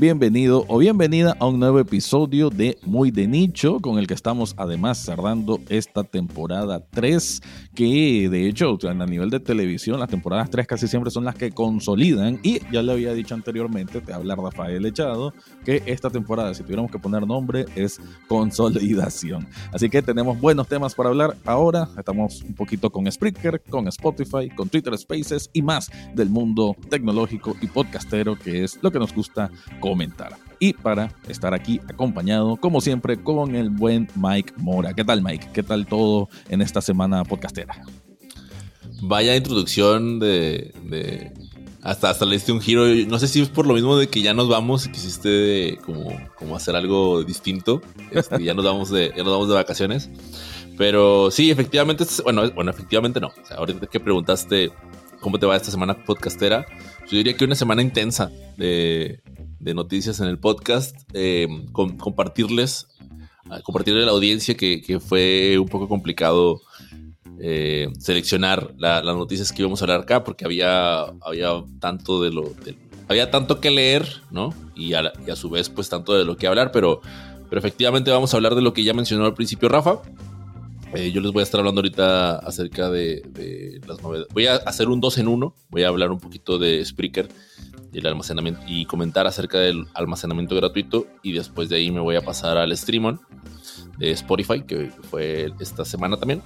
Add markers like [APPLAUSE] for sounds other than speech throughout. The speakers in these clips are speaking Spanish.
bienvenido o bienvenida a un nuevo episodio de Muy de Nicho, con el que estamos además cerrando esta temporada 3, que de hecho a nivel de televisión las temporadas 3 casi siempre son las que consolidan y ya le había dicho anteriormente, te habla Rafael Echado, que esta temporada, si tuviéramos que poner nombre, es consolidación. Así que tenemos buenos temas para hablar ahora, estamos un poquito con Spreaker, con Spotify, con Twitter Spaces y más del mundo tecnológico y podcastero, que es lo que nos gusta comentar. Y para estar aquí acompañado, como siempre, con el buen Mike Mora. ¿Qué tal, Mike? ¿Qué tal todo en esta semana podcastera? Vaya introducción de, hasta, hasta le diste un giro. No sé si es por lo mismo de que ya nos vamos, quisiste como, como hacer algo distinto. Este, ya, nos vamos de, ya nos vamos de vacaciones. Pero sí, efectivamente, bueno, bueno, efectivamente no. O sea, ahorita que preguntaste cómo te va esta semana podcastera, yo diría que una semana intensa de, noticias en el podcast, eh, compartirles, compartirle a la audiencia que, fue un poco complicado eh, seleccionar las noticias que íbamos a hablar acá, porque había, había tanto de lo... había tanto que leer, ¿no? Y a, y a, su vez, pues tanto de lo que hablar, pero, pero efectivamente vamos a hablar de lo que ya mencionó al principio Rafa, eh, yo les voy a estar hablando ahorita acerca de, las novedades. Voy a hacer un 2 en 1. Voy a hablar un poquito de Spreaker el almacenamiento y comentar acerca del almacenamiento gratuito. Y después de ahí me voy a pasar al Streamon de Spotify, que fue esta semana también.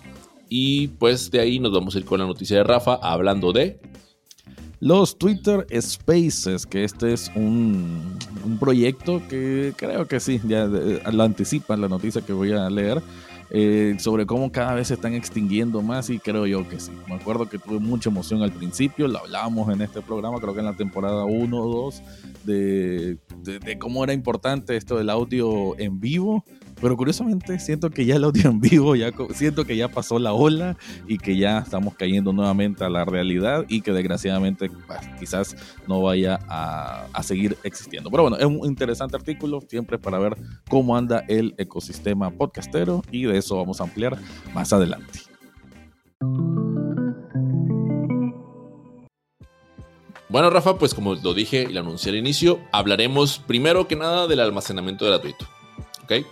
Y pues de ahí nos vamos a ir con la noticia de Rafa hablando de los Twitter Spaces, que este es un, un proyecto que creo que sí, ya lo anticipa la noticia que voy a leer eh, sobre cómo cada vez se están extinguiendo más y creo yo que sí. Me acuerdo que tuve mucha emoción al principio, lo hablábamos en este programa, creo que en la temporada 1 o 2, de, de, cómo era importante esto del audio en vivo pero curiosamente siento que ya el audio en vivo, ya siento que ya pasó la ola y que ya estamos cayendo nuevamente a la realidad y que desgraciadamente quizás no vaya a, a, seguir existiendo. Pero bueno, es un interesante artículo siempre para ver cómo anda el ecosistema podcastero y de eso vamos a ampliar más adelante. Bueno, Rafa, pues como lo dije y lo anuncié al inicio, hablaremos primero que nada del almacenamiento gratuito. ¿Ok?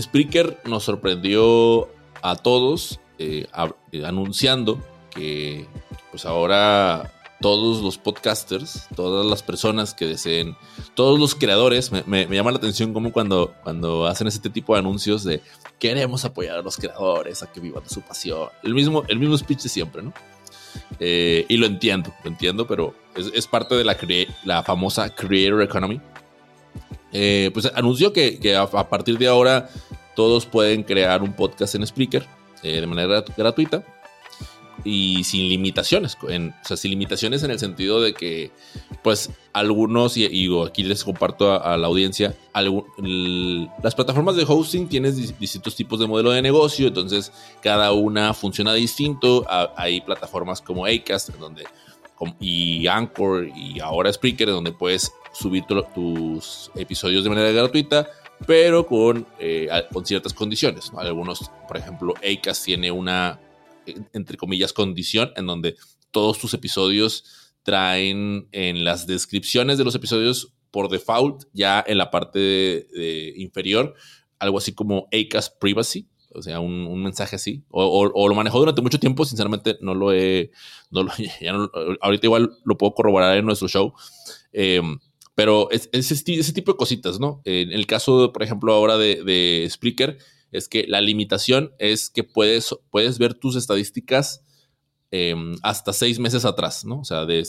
Spreaker nos sorprendió a todos eh, eh, anunciando que pues ahora todos los podcasters, todas las personas que deseen, todos los creadores, me, llama la atención como cuando, cuando hacen este tipo de anuncios de queremos apoyar a los creadores a que vivan su pasión. El mismo, el mismo speech de siempre, ¿no? Eh, y lo entiendo, lo entiendo, pero es, parte de la, la famosa Creator Economy eh, pues anunció que, a, partir de ahora todos pueden crear un podcast en Spreaker eh, de manera gratuita y sin limitaciones. En, o sea, sin limitaciones en el sentido de que, pues, algunos, y, aquí les comparto a, la audiencia, las plataformas de hosting tienen distintos tipos de modelo de negocio, entonces cada una funciona distinto. hay plataformas como Acast, donde, y Anchor, y ahora Spreaker, donde puedes subir tus episodios de manera gratuita, pero con, eh, ciertas condiciones. Algunos, por ejemplo, Acast tiene una, entre comillas, condición en donde todos tus episodios traen en las descripciones de los episodios por default, ya en la parte inferior, algo así como Acast Privacy, o sea, un, mensaje así. O, lo manejó durante mucho tiempo, sinceramente no lo he. [LAUGHS] No ahorita igual lo puedo corroborar en nuestro show. Eh, pero es, ese, tipo de cositas, ¿no? En el caso, por ejemplo, ahora de, de es que la limitación es que puedes, puedes ver tus estadísticas em, hasta seis meses atrás, ¿no? O sea, de,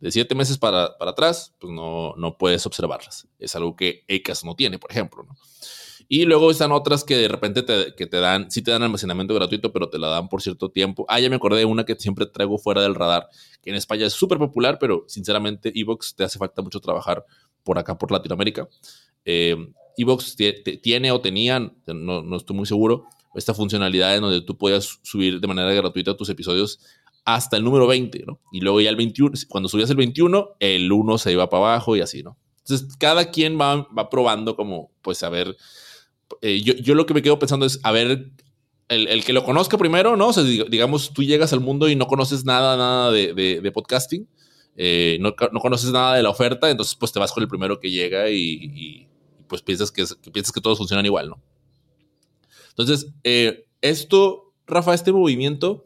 de siete meses para, para, atrás, pues no, no puedes observarlas. Es algo que ECAS no tiene, por ejemplo, ¿no? Y luego están otras que de repente te, que te dan, sí te dan almacenamiento gratuito, pero te la dan por cierto tiempo. Ah, ya me acordé de una que siempre traigo fuera del radar, que en España es súper popular, pero sinceramente Evox te hace falta mucho trabajar por acá, por Latinoamérica. Eh, Evox tiene o tenían, no, no, estoy muy seguro, esta funcionalidad en donde tú puedas subir de manera gratuita tus episodios hasta el número 20, ¿no? Y luego ya el 21, cuando subías el 21, el 1 se iba para abajo y así, ¿no? Entonces, cada quien va, va probando como, pues, a ver eh, yo, lo que me quedo pensando es, a ver, el, que lo conozca primero, ¿no? Digamos, tú llegas al mundo y no conoces nada, nada de, podcasting. eh, no, conoces nada de la oferta, entonces pues te vas con el primero que llega y, pues piensas que, piensas que todos funcionan igual, ¿no? Entonces, eh, esto, Rafa, este movimiento,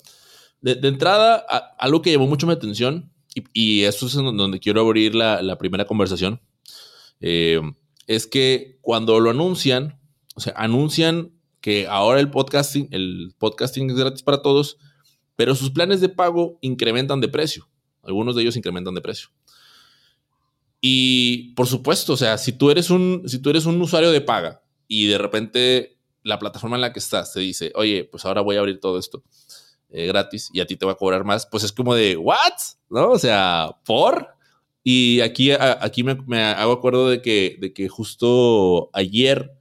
de, entrada, algo que llamó mucho mi atención, y, eso es donde quiero abrir la, primera conversación, es que cuando lo anuncian, o sea, anuncian que ahora el podcasting, el podcasting es gratis para todos, pero sus planes de pago incrementan de precio. Algunos de ellos incrementan de precio. Y por supuesto, o sea, si tú eres un, si tú eres un usuario de paga y de repente la plataforma en la que estás te dice, oye, pues ahora voy a abrir todo esto eh, gratis y a ti te va a cobrar más, pues es como de, ¿what? ¿No? O sea, ¿por? Y aquí, aquí me, hago acuerdo de que, de que justo ayer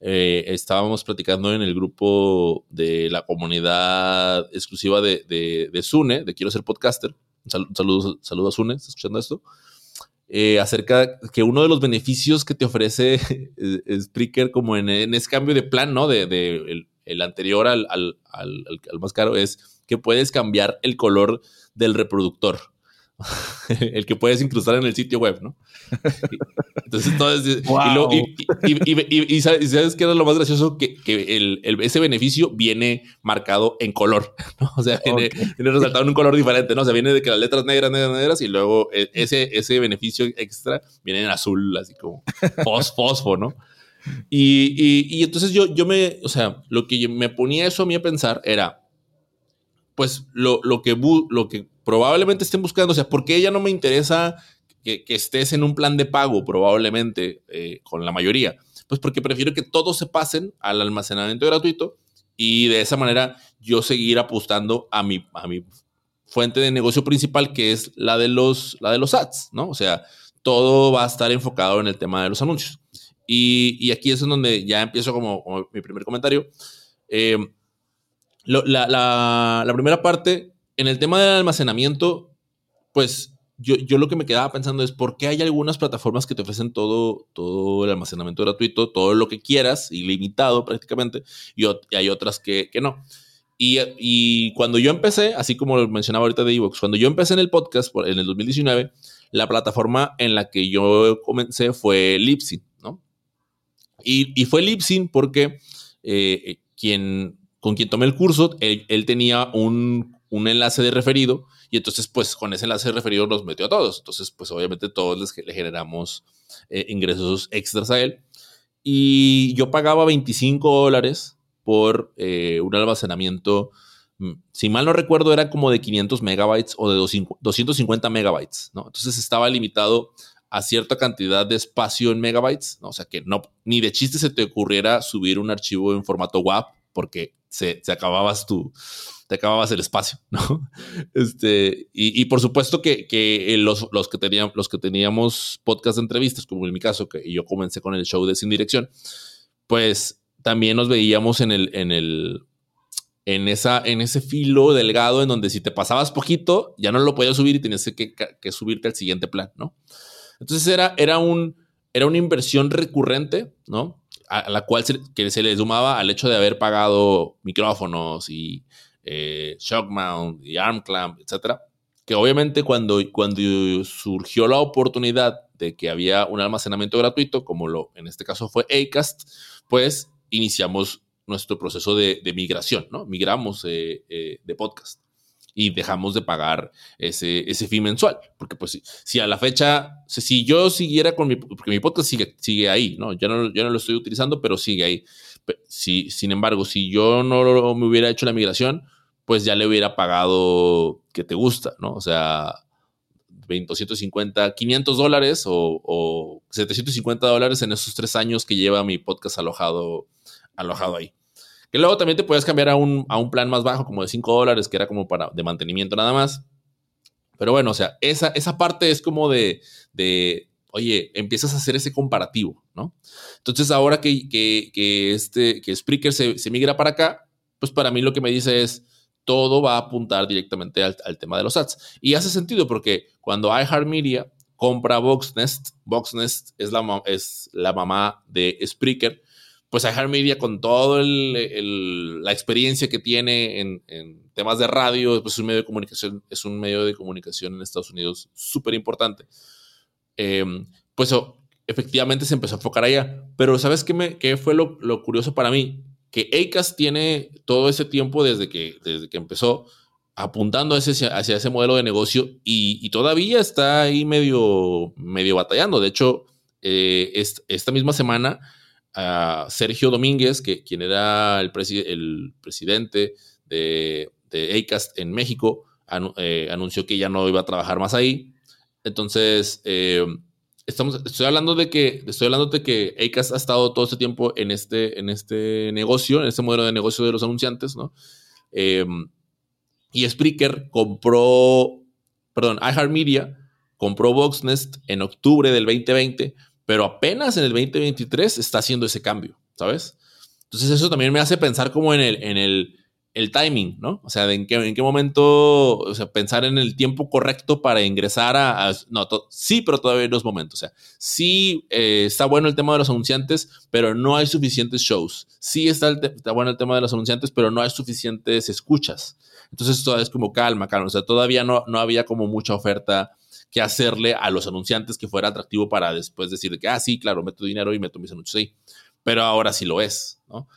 eh, estábamos platicando en el grupo de la comunidad exclusiva de, de, de Sune, de Quiero ser podcaster. Saludos, saludos a Sune, ¿estás escuchando esto? Eh, acerca que uno de los beneficios que te ofrece [LAUGHS] Spreaker como en, en, ese cambio de plan, ¿no? De, el, anterior al, al, al, al, más caro es que puedes cambiar el color del reproductor. [LAUGHS] el que puedes incrustar en el sitio web, ¿no? [LAUGHS] Entonces, todo es, y, sabes, qué es lo más gracioso que, el, ese beneficio viene marcado en color, [LAUGHS] ¿no? O sea, viene, resaltado en un color diferente, ¿no? O sea, viene de que las letras negras, negras, negras y luego e, ese, ese beneficio extra viene en azul, así como fosfo, ¿no? Y, y, entonces yo, yo me, o sea, lo que me ponía eso a mí a pensar era, pues lo, lo, que, lo que probablemente estén buscando, o sea, ¿por qué ya no me interesa que, estés en un plan de pago probablemente eh, con la mayoría? Pues porque prefiero que todos se pasen al almacenamiento gratuito y de esa manera yo seguir apostando a mi, a mi fuente de negocio principal, que es la de, los, la de los ads, ¿no? O sea, todo va a estar enfocado en el tema de los anuncios. Y, aquí es en donde ya empiezo como, mi primer comentario. Eh, la, la, primera parte, en el tema del almacenamiento, pues yo, yo, lo que me quedaba pensando es por qué hay algunas plataformas que te ofrecen todo, todo el almacenamiento gratuito, todo lo que quieras, ilimitado prácticamente, y, hay otras que, que no. Y, y, cuando yo empecé, así como lo mencionaba ahorita de Evox, cuando yo empecé en el podcast en el 2019, la plataforma en la que yo comencé fue Libsyn, ¿no? Y, y fue Libsyn porque eh, quien con quien tomé el curso, él, tenía un, enlace de referido y entonces pues con ese enlace referido nos metió a todos. Entonces pues obviamente todos les, le generamos eh, ingresos extras a él. Y yo pagaba 25 dólares por eh, un almacenamiento, mm, si mal no recuerdo, era como de 500 megabytes o de 250 megabytes. Entonces estaba limitado a cierta cantidad de espacio en megabytes, ¿no? o sea que no, ni de chiste se te ocurriera subir un archivo en formato WAP porque se, acababas tú, te acababas el espacio, [LAUGHS] ¿no? Este, y, por supuesto que, que los, los, que teníamos, los que teníamos podcast de entrevistas, como en mi caso, que yo comencé con el show de Sin Dirección, pues también nos veíamos en el, en el, en, esa, en ese filo delgado en donde si te pasabas poquito, ya no lo podías subir y tenías que, que subirte al siguiente plan, ¿no? Entonces era, era, un, era una inversión recurrente, ¿no? a la cual se, que se le sumaba al hecho de haber pagado micrófonos y eh, shock mount y arm clamp, etcétera, que obviamente cuando, cuando surgió la oportunidad de que había un almacenamiento gratuito, como lo en este caso fue Acast, pues iniciamos nuestro proceso de, migración, ¿no? Migramos eh, eh, de podcast y dejamos de pagar ese, ese fee mensual. Porque pues si, a la fecha, si yo siguiera con mi, porque mi podcast sigue, sigue ahí, ¿no? Yo, ¿no? yo no lo estoy utilizando, pero sigue ahí. Si, sin embargo, si yo no me hubiera hecho la migración, pues ya le hubiera pagado que te gusta, ¿no? O sea, 250, 500 dólares o, o 750 dólares en esos tres años que lleva mi podcast alojado, alojado ahí. Que luego también te puedes cambiar a un, a un plan más bajo, como de 5 dólares, que era como para de mantenimiento nada más. Pero bueno, o sea, esa, esa parte es como de, de, oye, empiezas a hacer ese comparativo, ¿no? Entonces, ahora que, que, que este, que Spreaker se, se, migra para acá, pues para mí lo que me dice es, todo va a apuntar directamente al, tema de los ads. Y hace sentido porque cuando iHeartMedia compra Voxnest, Voxnest es la, es la mamá de Spreaker, pues iHeartMedia con toda la experiencia que tiene en, temas de radio, pues es un medio de comunicación, es un medio de comunicación en Estados Unidos súper importante. Em, pues efectivamente se empezó a enfocar allá. Pero ¿sabes qué, me, qué fue lo, curioso para mí? Que ACAS tiene todo ese tiempo desde que, desde que empezó apuntando hacia, hacia ese modelo de negocio y, todavía está ahí medio, medio batallando. De hecho, eh, esta misma semana, Sergio Domínguez, que, quien era el, el presidente de, de, en México, eh, anunció que ya no iba a trabajar más ahí. Entonces, eh, estoy hablando de que, estoy hablando de que ACAST ha estado todo este tiempo en este, en este negocio, en este modelo de negocio de los anunciantes, ¿no? Y Spreaker compró, perdón, iHeartMedia compró Voxnest en octubre del 2020, pero apenas en el 2023 está haciendo ese cambio, ¿sabes? Entonces eso también me hace pensar como en el, el timing, ¿no? O sea, de en qué, en qué momento, o sea, pensar en el tiempo correcto para ingresar a... no, sí, pero todavía no es momento. O sea, sí eh, está bueno el tema de los anunciantes, pero no hay suficientes shows. Sí está, está bueno el tema de los anunciantes, pero no hay suficientes escuchas. Entonces todavía es como calma, calma. O sea, todavía no, no había como mucha oferta que hacerle a los anunciantes que fuera atractivo para después decir que, ah, sí, claro, meto dinero y meto mis anuncios ahí. Pero ahora sí lo es, ¿no?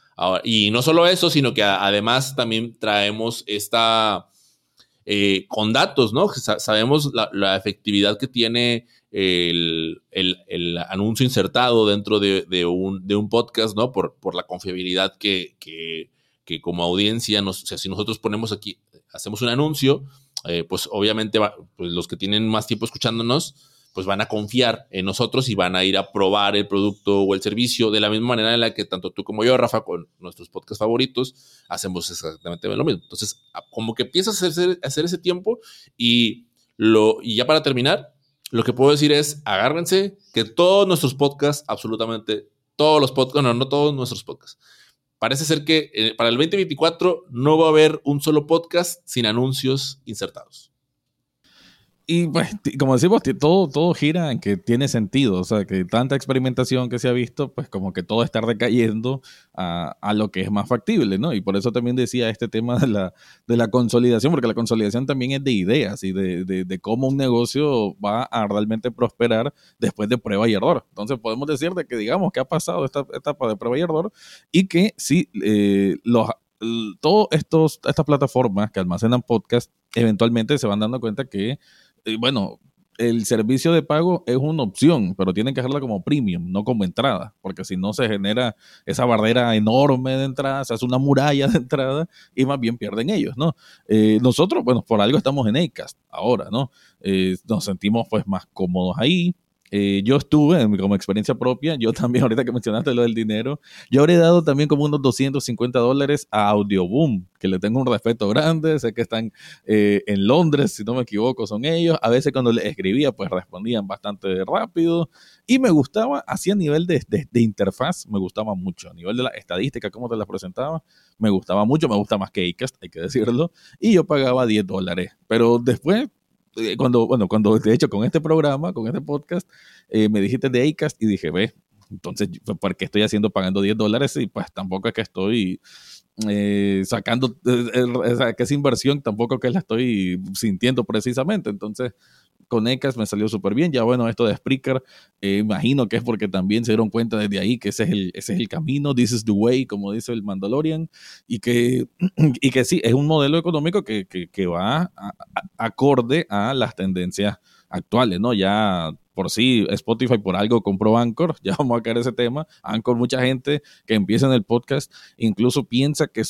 Y no solo eso, sino que además también traemos esta, eh, con datos, ¿no? Sabemos la, efectividad que tiene el, anuncio insertado dentro de, un, podcast, ¿no? Por, por la confiabilidad que, que, que como audiencia, nos, o sea, si nosotros ponemos aquí, hacemos un anuncio, eh, pues obviamente pues los que tienen más tiempo escuchándonos, pues van a confiar en nosotros y van a ir a probar el producto o el servicio de la misma manera en la que tanto tú como yo, Rafa, con nuestros podcasts favoritos, hacemos exactamente lo mismo. Entonces, como que empiezas a hacer, ese tiempo y, lo, y ya para terminar, lo que puedo decir es, agárrense que todos nuestros podcasts, absolutamente todos los podcasts, no, no todos nuestros podcasts, parece ser que eh, para el 2024 no va a haber un solo podcast sin anuncios insertados. Y pues, como decimos, todo, todo gira en que tiene sentido. O sea, que tanta experimentación que se ha visto, pues como que todo está recayendo a, a, lo que es más factible, ¿no? Y por eso también decía este tema de la, de la consolidación, porque la consolidación también es de ideas y de, de, de, cómo un negocio va a realmente prosperar después de prueba y error. Entonces podemos decir de que digamos que ha pasado esta etapa de prueba y error y que sí, eh, los todas estas plataformas que almacenan podcast eventualmente se van dando cuenta que bueno, el servicio de pago es una opción, pero tienen que hacerla como premium, no como entrada, porque si no se genera esa barrera enorme de entrada, se hace una muralla de entrada y más bien pierden ellos, ¿no? Eh, nosotros, bueno, por algo estamos en Acast ahora, ¿no? Eh, nos sentimos pues más cómodos ahí, eh, yo estuve, como experiencia propia, yo [LAUGHS] también, ahorita que mencionaste lo del dinero, yo habré dado también como unos 250 dólares a Audioboom, que le tengo un respeto grande, sé que están eh, en Londres, si no me equivoco, son ellos. A veces cuando les escribía, pues respondían bastante rápido y me gustaba, así a nivel de, de, interfaz, me gustaba mucho. A nivel de la estadística, cómo te las presentaba, me gustaba mucho, me gusta más que Acast, hay que decirlo. Y yo pagaba 10 dólares. Pero después cuando, bueno, cuando de hecho con este programa, con este podcast, eh, me dijiste de Acast y dije, ve, entonces, ¿por qué estoy haciendo pagando 10 dólares? Y pues tampoco es que estoy eh, sacando, que esa inversión tampoco que la estoy sintiendo precisamente. Entonces, con ECAS me salió súper bien. Ya bueno, esto de Spreaker, eh, imagino que es porque también se dieron cuenta desde ahí que ese es el, ese es el camino, this is the way, como dice el Mandalorian, y que, [CLEARS THROAT] y que sí, es un modelo económico que, que, va acorde a las tendencias actuales, ¿no? Ya por sí Spotify por algo compró Anchor, [LAUGHS] ya vamos a caer ese tema. Anchor, mucha gente que empieza en el podcast incluso piensa que,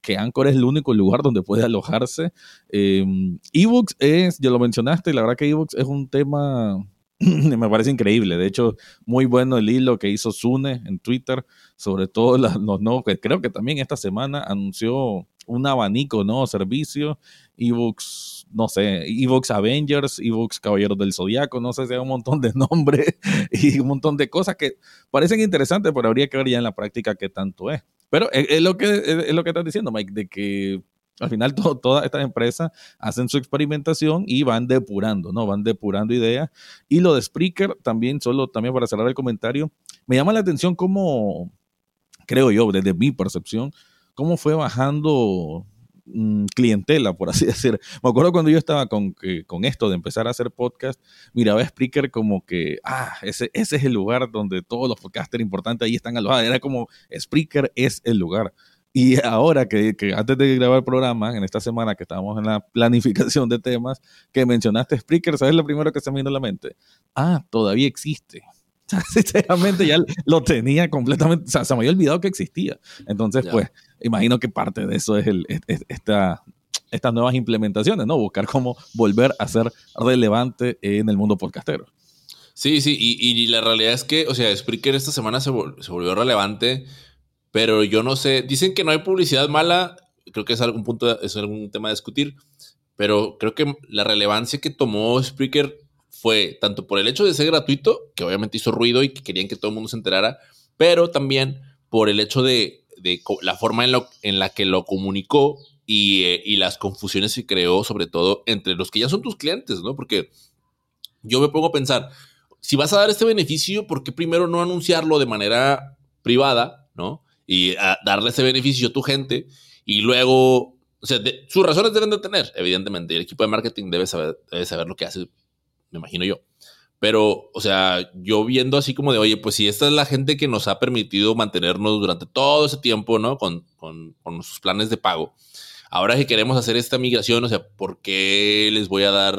que Anchor es el único lugar donde puede alojarse. Eh, ebooks es, ya lo mencionaste, la verdad que ebooks es un tema [CLEARS THROAT] me parece increíble. De hecho, muy bueno el hilo que hizo Sune en Twitter, sobre todo los nuevos, creo que también esta semana anunció un abanico, ¿no? Servicio, ebooks, no sé, ebooks Avengers, ebooks Caballeros del Zodiaco, no sé hay un montón de [LAUGHS] nombres y un montón de cosas que parecen interesantes, pero habría que ver ya en la práctica qué tanto es. Pero es, lo que es, lo que estás diciendo, Mike, de que al final todas estas empresas hacen su experimentación y van depurando, ¿no? Van depurando ideas. Y lo de Spreaker también, solo también para cerrar el comentario, me llama la atención cómo, creo yo, desde mi percepción, cómo fue bajando mm, clientela, por así [LAUGHS] decir. Me acuerdo cuando yo estaba con, con esto de empezar a hacer podcast, miraba a Spreaker como que, ah, ese, ese es el lugar donde todos los podcasters importantes ahí están alojados. Era como, Spreaker es el lugar. Y ahora que, que, antes de grabar el programa, en esta semana que estábamos en la [LAUGHS] planificación de temas, que mencionaste Spreaker, ¿sabes lo primero que se me vino a la mente? Ah, todavía existe. [LAUGHS] Sinceramente ya lo tenía completamente, o sea, se me había olvidado que existía. Entonces, pues, imagino que parte de eso es, el, esta, estas nuevas implementaciones, ¿no? Buscar cómo volver a ser relevante en el mundo podcastero. Sí, sí, y, y la realidad es que, o sea, Spreaker esta semana se, se, volvió relevante, pero yo no sé, dicen que no hay publicidad mala, creo que es algún punto, es algún tema a discutir, pero creo que la relevancia que tomó Spreaker fue tanto por el hecho de ser gratuito, que obviamente hizo ruido y que querían que todo el mundo se enterara, pero también por el hecho de, la forma en, la que lo comunicó y, eh, y, las confusiones que creó, sobre todo entre los que ya son tus clientes, ¿no? Porque yo me pongo a pensar, si vas a dar este beneficio, ¿por qué primero no anunciarlo de manera privada, ¿no? Y darle ese beneficio a tu gente y luego, o sea, sus razones deben de tener, evidentemente, el equipo de marketing debe saber lo que hace me imagino yo. Pero, o sea, yo viendo así como de, oye, pues si esta es la gente que nos ha permitido mantenernos durante todo ese tiempo, ¿no? Con, con, con sus planes de pago. Ahora que queremos hacer esta migración, o sea, ¿por qué les voy a dar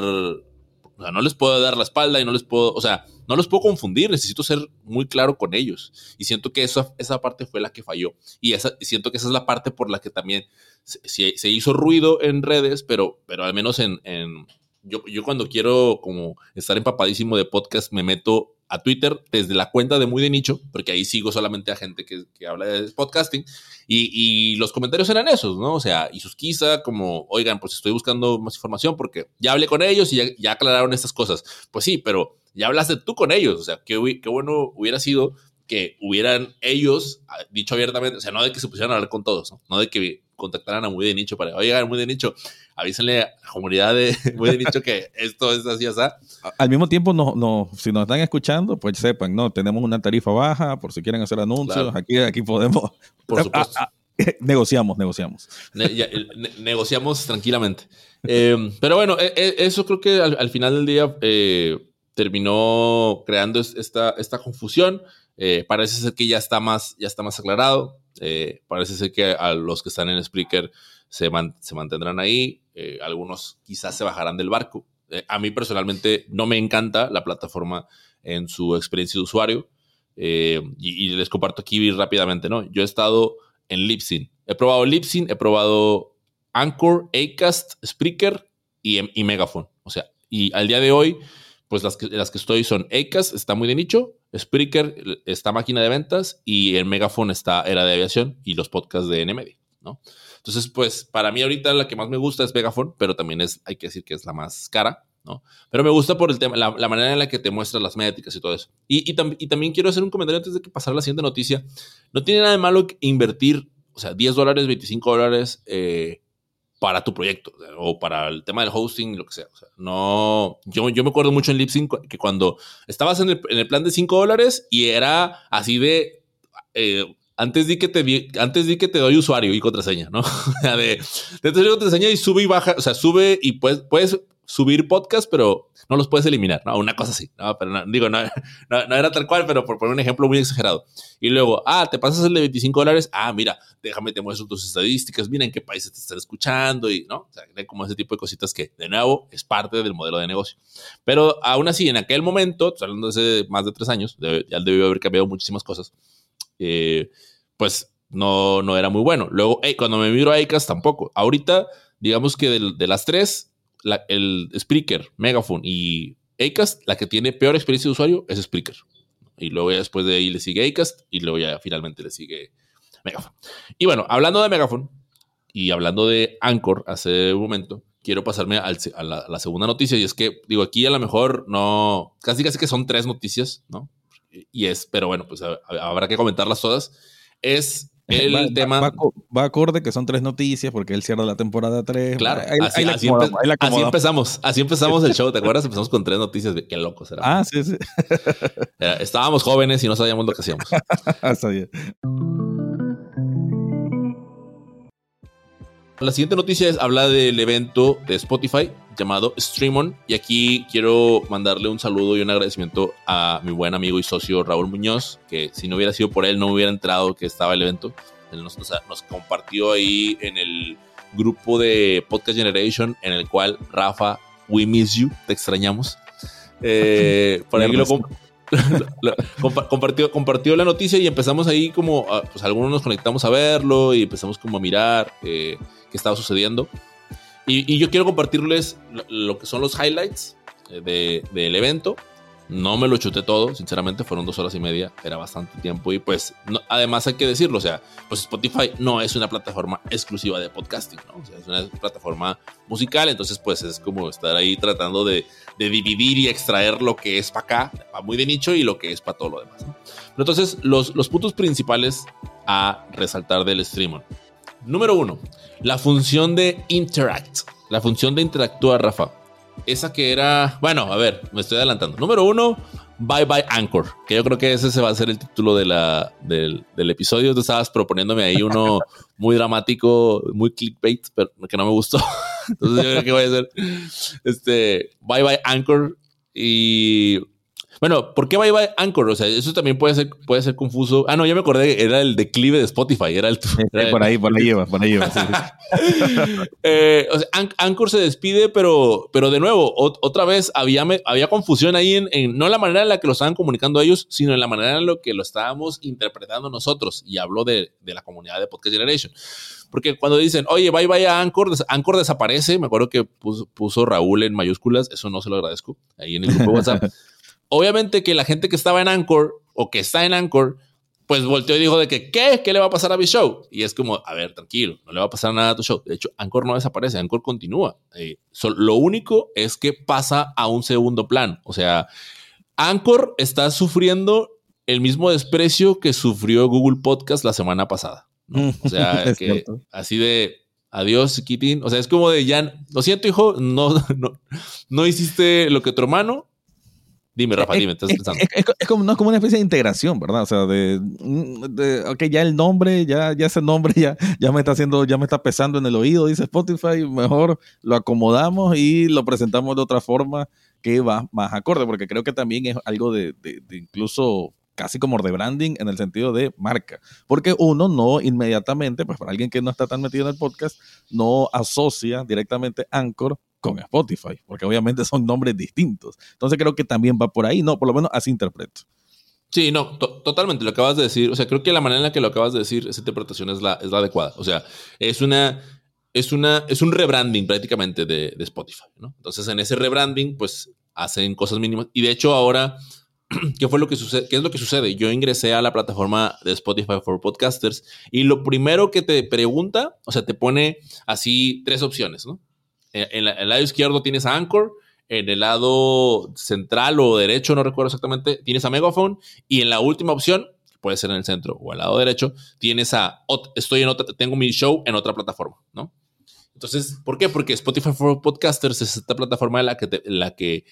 o sea, no les puedo dar la espalda y no les puedo, o sea, no los puedo confundir, necesito ser muy claro con ellos. Y siento que eso, esa parte fue la que falló. Y esa, siento que esa es la parte por la que también se, se hizo ruido en redes, pero, pero al menos en, en, yo, yo cuando quiero como estar empapadísimo de podcast, me meto a Twitter desde la cuenta de Muy de Nicho, porque ahí sigo solamente a gente que, que habla de podcasting, y, y, los comentarios eran esos, ¿no? O sea, y sus quizá como, oigan, pues estoy buscando más información porque ya hablé con ellos y ya, ya aclararon estas cosas. Pues sí, pero ya hablaste tú con ellos, o sea, qué, qué bueno hubiera sido que hubieran ellos ah, dicho abiertamente, o sea, no de que se pusieran a hablar con todos, ¿no? No de que contactaran a Muy de Nicho para, oigan, Muy de Nicho, avísenle a la comunidad de [LAUGHS] Muy de Nicho que esto es así, así. Al mismo tiempo, no, no, si nos están escuchando, pues sepan, no, tenemos una tarifa baja, por si quieren hacer anuncios, aquí, aquí podemos. [LAUGHS] Por supuesto. Ah, ah, negociamos, negociamos. Ne ya, ne negociamos tranquilamente. Eh, pero bueno, e e eso creo que al, al final del día eh, terminó creando esta, esta confusión. Eh, parece ser que ya está más, ya está más aclarado. Eh, parece ser que a los que están en Spreaker se, man, se mantendrán ahí. Eh, algunos quizás se bajarán del barco. Eh, a mí personalmente no me encanta la plataforma en su experiencia de usuario. Y, y, les comparto aquí rápidamente, ¿no? Yo he estado en Libsyn. He probado Libsyn, he probado Anchor, Acast, Spreaker y, y Megaphone. O sea, y al día de hoy pues las que, las que estoy son Acast, está muy de nicho, Spreaker está máquina de ventas y el Megaphone está era de aviación y los podcasts de NMD, ¿no? Entonces, pues para mí ahorita la que más me gusta es Megaphone, pero también es, hay que decir que es la más cara, ¿no? Pero me gusta por el tema, la, la manera en la que te muestra las métricas y todo eso. Y, y, tam y, también quiero hacer un comentario antes de que pasar a la siguiente noticia. No tiene nada de malo invertir, o sea, 10 dólares, 25 dólares, eh, para tu proyecto o para el tema del hosting, lo que sea. O sea no, yo, yo me acuerdo mucho en Lipsync que cuando estabas en el, en el plan de 5 dólares y era así de, eh, antes di que te antes di que te doy usuario y contraseña, ¿no? [LAUGHS] de, te doy contraseña y sube y baja, o sea, sube y puedes, puedes subir podcast, pero no los puedes eliminar, ¿no? Una cosa así, ¿no? Pero no, digo, no, no, no, era tal cual, pero por poner un ejemplo muy exagerado. Y luego, ah, te pasas el de 25 dólares, ah, mira, déjame te muestro tus estadísticas, mira en qué países te están escuchando y, ¿no? O sea, como ese tipo de cositas que, de nuevo, es parte del modelo de negocio. Pero aún así, en aquel momento, hablando de hace más de tres años, ya debió haber cambiado muchísimas cosas, eh, pues no, no era muy bueno. Luego, hey, cuando me miro a ICAS, tampoco. Ahorita, digamos que de, de las tres, el Spreaker, Megaphone y Acast, la que tiene peor experiencia de usuario es Spreaker. Y luego ya después de ahí le sigue Acast y luego ya finalmente le sigue Megaphone. Y bueno, hablando de Megaphone y hablando de Anchor hace un momento, quiero pasarme al, a, la, segunda noticia y es que, digo, aquí a lo mejor no, casi casi que son tres noticias, ¿no? Y es, pero bueno, pues habrá que comentarlas todas. Es el va, tema. Va, va, va, acorde que son tres noticias porque él cierra la temporada 3. Claro, ahí, así, ahí así, empe así, empezamos. Así empezamos el show, ¿te acuerdas? Empezamos con tres noticias. Qué locos era. Ah, sí, sí. [LAUGHS] Era, estábamos jóvenes y no sabíamos lo que hacíamos. [LAUGHS] Está bien. La siguiente noticia es habla del evento de Spotify llamado Streamon y aquí quiero mandarle un saludo y un agradecimiento a mi buen amigo y socio Raúl Muñoz, que si no hubiera sido por él no hubiera entrado que estaba el evento. Él nos, nos compartió ahí en el grupo de Podcast Generation en el cual Rafa, we miss you, te extrañamos. Eh, [LAUGHS] por ahí lo, [LAUGHS] compartió, compartió la noticia y empezamos ahí como, pues algunos nos conectamos a verlo y empezamos como a mirar eh, qué estaba sucediendo. Y, yo quiero compartirles lo, que son los highlights eh, del evento. No me lo chuté todo, sinceramente, fueron dos horas y media, era bastante tiempo y pues además hay que decirlo, o sea, pues Spotify no es una plataforma exclusiva de podcasting, ¿no? O sea, es una plataforma musical, entonces pues es como estar ahí tratando de, dividir y extraer lo que es para acá, para muy de nicho y lo que es para todo lo demás. ¿no? entonces, los, los puntos principales a resaltar del streamer. Número uno, la función de interact, la función de interactuar, Rafa esa que era, bueno, a ver, me estoy adelantando. Número uno, Bye Bye Anchor, que yo creo que ese se va a ser el título de la, del, episodio. Tú estabas proponiéndome ahí uno [LAUGHS] muy dramático, muy clickbait, pero que no me gustó. [LAUGHS] Entonces yo creo que voy a hacer este Bye Bye Anchor y bueno, ¿por qué Bye Bye Anchor? O sea, eso también puede ser, puede ser confuso. Ah, no, ya me acordé, era el declive de Spotify, era el... por ahí, por ahí lleva, por ahí lleva. [LAUGHS] Eh, o sea, Anchor se despide, pero, pero de nuevo, otra vez había, había confusión ahí en, no en la manera en la que lo estaban comunicando ellos, sino en la manera en la que lo estábamos interpretando nosotros. Y hablo de, de la comunidad de Podcast Generation. Porque cuando dicen, oye, bye bye a Anchor, Anchor desaparece, me acuerdo que puso, puso Raúl en mayúsculas, eso no se lo agradezco, ahí en el grupo de WhatsApp. [LAUGHS] obviamente que la gente que estaba en Anchor o que está en Anchor, pues volteó y dijo de que, ¿qué? ¿Qué le va a pasar a mi show? Y es como, a ver, tranquilo, no le va a pasar nada a tu show. De hecho, Anchor no desaparece, Anchor continúa. Eh, lo único es que pasa a un segundo plan. O sea, Anchor está sufriendo el mismo desprecio que sufrió Google Podcast la semana pasada. O sea, [LAUGHS] que así de, adiós, Kitin. O sea, es como de ya, lo siento, hijo, no, [LAUGHS] no, no hiciste lo que tu hermano, Dime, Rafa, dime, estás pensando. Es, como, no, como una especie de integración, ¿verdad? O sea, de, de, ok, ya el nombre, ya, ya ese nombre ya, ya me está haciendo, ya me está pesando en el oído, dice Spotify, mejor lo acomodamos y lo presentamos de otra forma que va más acorde, porque creo que también es algo de, de, de incluso casi como de branding en el sentido de marca. Porque uno no inmediatamente, pues para alguien que no está tan metido en el podcast, no asocia directamente Anchor con Spotify, porque obviamente son nombres distintos. Entonces creo que también va por ahí, no, por lo menos así interpreto. Sí, no, totalmente, lo acabas de decir. O sea, creo que la manera en la que lo acabas de decir, esa interpretación es la, es la adecuada. O sea, es una, es una, es un rebranding prácticamente de, de Spotify, ¿no? Entonces, en ese rebranding, pues hacen cosas mínimas. Y de hecho, ahora, [CLEARS THROAT] ¿qué fue lo que sucede? ¿Qué es lo que sucede? Yo ingresé a la plataforma de Spotify for Podcasters y lo primero que te pregunta, o sea, te pone así tres opciones, ¿no? En, el lado izquierdo tienes a Anchor, en el lado central o derecho, no recuerdo exactamente, tienes a Megaphone y en la última opción, puede ser en el centro o al lado derecho, tienes a estoy en otra, tengo mi show en otra plataforma, ¿no? Entonces, ¿por qué? Porque Spotify for Podcasters es esta plataforma en la que, la que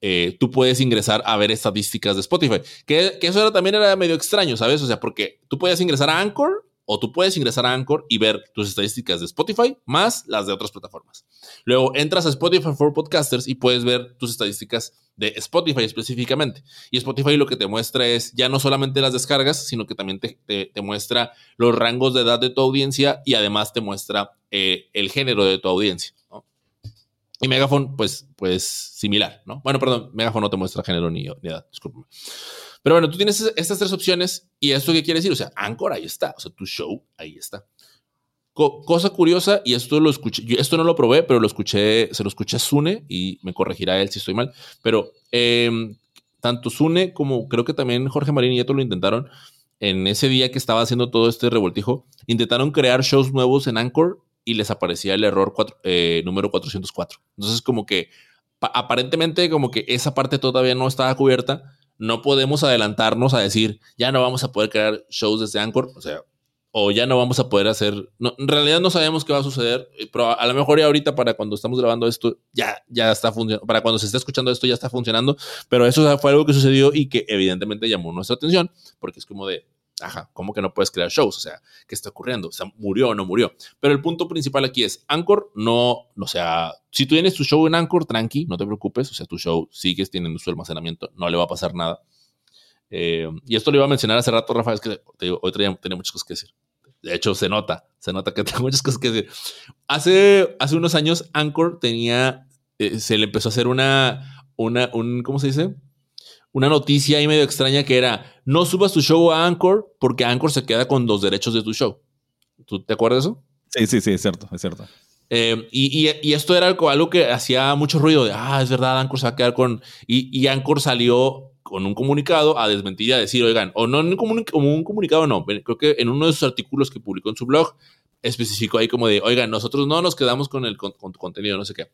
eh, tú puedes ingresar a ver estadísticas de Spotify. Que, que, eso era, también era medio extraño, ¿sabes? O sea, porque tú puedes ingresar a Anchor o tú puedes ingresar a Anchor y ver tus estadísticas de Spotify más las de otras plataformas. Luego entras a Spotify for Podcasters y puedes ver tus estadísticas de Spotify específicamente. Y Spotify lo que te muestra es ya no solamente las descargas, sino que también te, muestra los rangos de edad de tu audiencia y además te muestra eh, el género de tu audiencia. Y Megaphone, pues, pues similar, ¿no? Bueno, perdón, Megaphone no te muestra género ni, ni edad, discúlpame. Pero bueno, tú tienes estas tres opciones y esto qué quiere decir, o sea, Anchor ahí está, o sea, tu show ahí está. cosa curiosa, y esto lo escuché, yo esto no lo probé, pero lo escuché, se lo escuché a Sune y me corregirá él si estoy mal, pero em, tanto Sune como creo que también Jorge Marín y Nieto lo intentaron en ese día que estaba haciendo todo este revoltijo, intentaron crear shows nuevos en Anchor y les aparecía el error eh, número 404. Entonces como que aparentemente como que esa parte todavía no estaba cubierta no podemos adelantarnos a decir, ya no vamos a poder crear shows desde Anchor, o sea, o ya no vamos a poder hacer, en realidad no sabemos qué va a suceder, eh, pero a lo mejor ya ahorita para cuando estamos grabando esto, ya, ya está funcionando, para cuando se esté escuchando esto ya está funcionando, pero eso fue algo que sucedió y que evidentemente llamó nuestra atención, porque es como de, Ajá, ¿cómo que no puedes crear shows? O sea, ¿qué está ocurriendo? O sea, ¿murió o no murió? Pero el punto principal aquí es, Anchor no, o sea, si tú tienes tu show en Anchor, tranqui, no te preocupes, o sea, tu show sigues teniendo su almacenamiento, no le va a pasar nada. Eh, y esto lo iba a mencionar hace rato, Rafa, es que hoy tenía, muchas cosas que decir. De hecho, se nota, se nota que [LAUGHS] tengo muchas cosas que decir. Hace, hace unos años, Anchor tenía, eh, se le empezó a hacer una, una, un, ¿cómo se dice? Una noticia ahí medio extraña que era, no subas tu show a Anchor porque Anchor se queda con los derechos de tu show. ¿Tú te acuerdas de eso? Sí, sí, sí, es cierto, es cierto. Eh, y, y, esto era algo, algo, que hacía mucho ruido de, ah, es verdad, Anchor se va a quedar con... Y, y Anchor salió con un comunicado a desmentir y a decir, oigan, o no un, como un comunicado, no, creo que en uno de sus artículos que publicó en su blog, especificó ahí como de, oigan, nosotros no nos quedamos con, el, con, tu contenido, no sé qué.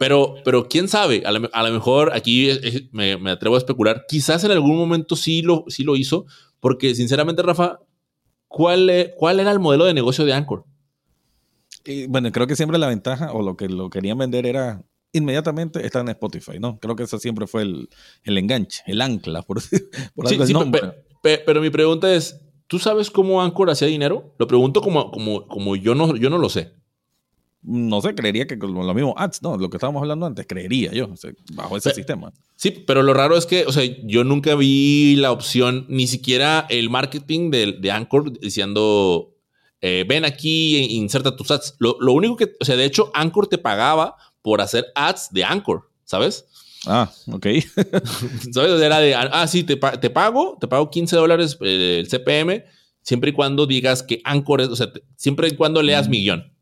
Pero, pero quién sabe, a lo, a lo mejor aquí me, me, atrevo a especular, quizás en algún momento sí lo, sí lo hizo, porque sinceramente, Rafa, ¿cuál, e, ¿cuál era el modelo de negocio de Anchor? Y bueno, creo que siempre la ventaja o lo que lo querían vender era inmediatamente está en Spotify, ¿no? Creo que ese siempre fue el, el enganche, el ancla, por, [LAUGHS] por sí, sí, Pero, mi pregunta es, ¿tú sabes cómo Anchor hacía dinero? Lo pregunto como, como, como yo, no, yo no lo sé. No sé, creería que con lo mismo ads, ¿no? Lo que estábamos hablando antes, creería yo, bajo ese sistema. Sí, pero lo raro es que, o sea, yo nunca vi la opción, ni siquiera el marketing de, de Anchor diciendo, eh, ven aquí e inserta tus ads. Lo, lo único que, o sea, de hecho, Anchor te pagaba por hacer ads de Anchor, ¿sabes? Ah, ok. [LAUGHS] ¿Sabes? Era de, ah, sí, te, pago, te pago 15 dólares eh, el CPM, siempre y cuando digas que Anchor es, o sea, siempre y cuando leas mm. mi guion.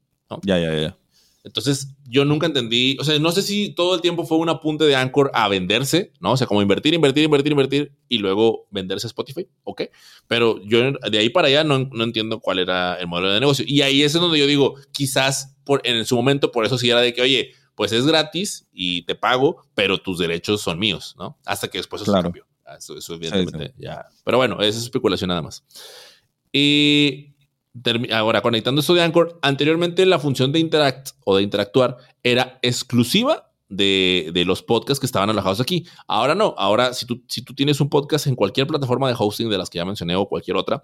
Ya, ya, ya. Entonces, yo nunca entendí, o sea, no sé si todo el tiempo fue un apunte de Anchor a venderse, ¿no? O sea, como invertir, invertir, invertir, invertir y luego venderse a Spotify, ¿ok? Pero yo de ahí para allá no, no entiendo cuál era el modelo de negocio. Y ahí es donde yo digo, quizás por, en su momento por eso sí era de que, oye, pues es gratis y te pago, pero tus derechos son míos, ¿no? Hasta que después eso cambió. Ah, eso, eso evidentemente ya. Pero bueno, es especulación nada más. Y ahora, conectando esto de Anchor, anteriormente la función de interact o de interactuar era exclusiva de, de, los podcasts que estaban alojados aquí. Ahora no, ahora si tú, si tú tienes un podcast en cualquier plataforma de hosting de las que ya mencioné o cualquier otra,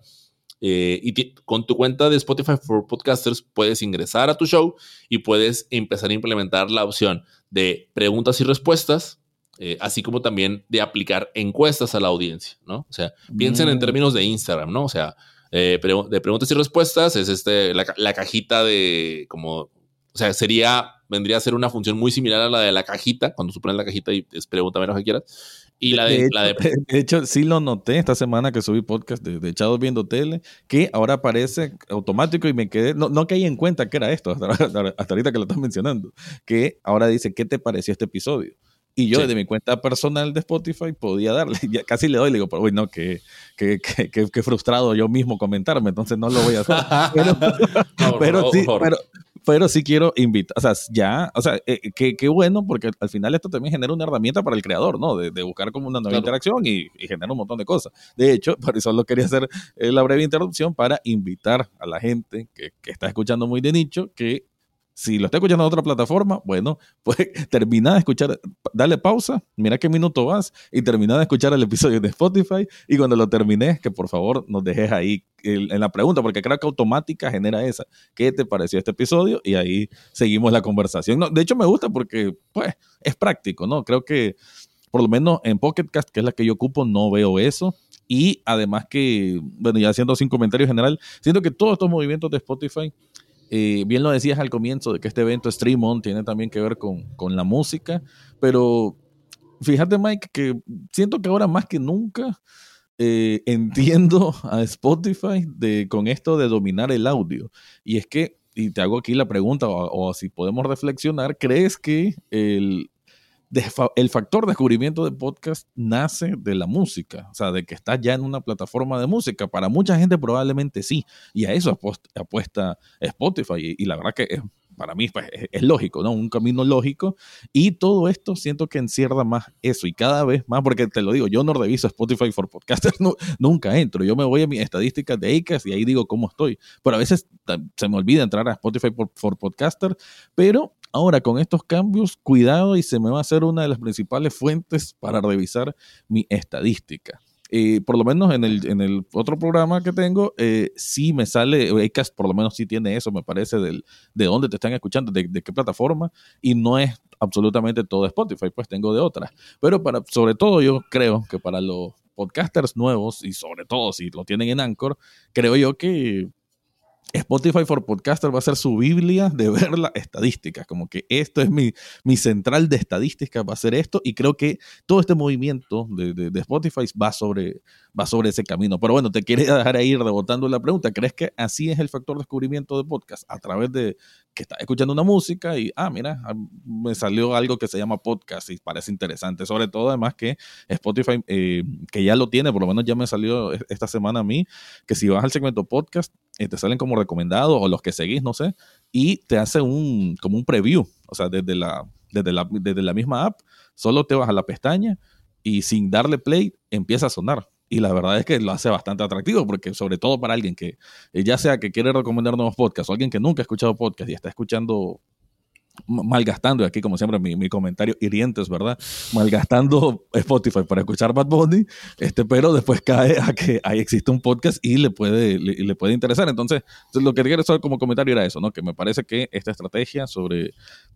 eh, y con tu cuenta de Spotify for Podcasters puedes ingresar a tu show y puedes empezar a implementar la opción de preguntas y respuestas, eh, así como también de aplicar encuestas a la audiencia, ¿no? O sea, piensen en mm. términos de Instagram, ¿no? O sea, eh, de preguntas y respuestas es este, la, la, cajita de como, o sea, sería, vendría a ser una función muy similar a la de la cajita, cuando supones la cajita y es pregunta lo que quieras y la de, [LAUGHS] de, hecho, sí lo noté esta semana que subí podcast de, de Echados Viendo Tele, que ahora aparece automático y me quedé, no, no caí en cuenta que era esto, hasta, [LAUGHS] ahorita que lo estás mencionando, que ahora dice, ¿qué te pareció este episodio? Y yo desde mi cuenta personal de Spotify podía darle, [LAUGHS] ya casi le doy, le digo, pero no, que, que, que, frustrado yo mismo comentarme, entonces no lo voy a hacer. [LAUGHS] Pero, [LAUGHS] sí, pero, pero sí quiero invitar, o sea, ya, o sea, eh, qué bueno, porque al final esto también genera una herramienta para el creador, ¿no? De, buscar como una nueva interacción y, y, genera un montón de cosas. De hecho, por eso lo quería hacer eh, la breve interrupción para invitar a la gente que, que está escuchando muy de nicho que si lo está escuchando en otra plataforma, bueno, [LAUGHS] pues termina de escuchar, dale pausa, mira qué minuto vas y termina de escuchar el episodio de Spotify y cuando lo termines, que por favor nos dejes ahí en la pregunta, porque creo que automática genera esa. ¿Qué te pareció este episodio? Y ahí seguimos la conversación. No, de hecho, me gusta porque, pues, es práctico, ¿no? Creo que, por lo menos en Pocket Cast, que es la que yo ocupo, no veo eso. Y además que, bueno, ya haciendo sin comentario general, siento que todos estos movimientos de Spotify bien lo decías al comienzo de que este evento Stream On tiene también que ver con, con, la música, pero fíjate Mike que siento que ahora más que nunca eh, entiendo a Spotify de, con esto de dominar el audio. Y es que, y te hago aquí la pregunta, o si podemos reflexionar, ¿crees que el, el factor descubrimiento de podcast nace de la música, o sea, de que está ya en una plataforma de música. Para mucha gente probablemente sí, y a eso apuesta Spotify, y, la verdad que para mí pues, es, lógico, ¿no? Un camino lógico, y todo esto siento que encierra más eso, y cada vez más, porque te lo digo, yo no reviso Spotify for Podcasters, [LAUGHS] nunca entro, yo me voy a mis estadísticas de ACAS y ahí digo cómo estoy, pero a veces se me olvida entrar a Spotify for, for Podcaster, pero Ahora, con estos cambios, cuidado y se me va a hacer una de las principales fuentes para revisar mi estadística. eh, por lo menos en el, en el otro programa que tengo, eh, sí me sale, Acast por lo menos sí tiene eso, me parece, del, de dónde te están escuchando, de, de qué plataforma, y no es absolutamente todo Spotify, pues tengo de otras. Pero para, sobre todo yo creo que para los podcasters nuevos y sobre todo si lo tienen en Anchor, creo yo que Spotify for Podcaster va a ser su Biblia de ver las estadísticas, como que esto es mi, mi central de estadísticas, va a ser esto, y creo que todo este movimiento de, de, Spotify va sobre, va sobre ese camino. Pero bueno, te quería dejar ahí rebotando la pregunta, ¿crees que así es el factor descubrimiento de podcast? A través de que estás escuchando una música y, ah, mira, ah, me salió algo que se llama podcast y parece interesante, sobre todo además que Spotify, eh, que ya lo tiene, por lo menos ya me salió esta semana a mí, que si vas al segmento podcast, eh, te salen como recomendados o los que seguís, no sé, y te hace un, como un preview, o sea, desde la, desde la, desde la misma app, solo te vas a la pestaña y sin darle play empieza a sonar. Y la verdad es que lo hace bastante atractivo, porque sobre todo para alguien que, ya sea que quiere recomendar nuevos podcasts o alguien que nunca ha escuchado podcast y está escuchando malgastando, y aquí como siempre mi, mi, comentario hirientes, ¿verdad? Malgastando Spotify para escuchar Bad Bunny, este, pero después cae a que ahí existe un podcast y le puede, le, puede interesar. Entonces, lo que quiero hacer como comentario era eso, ¿no? Que me parece que esta estrategia sobre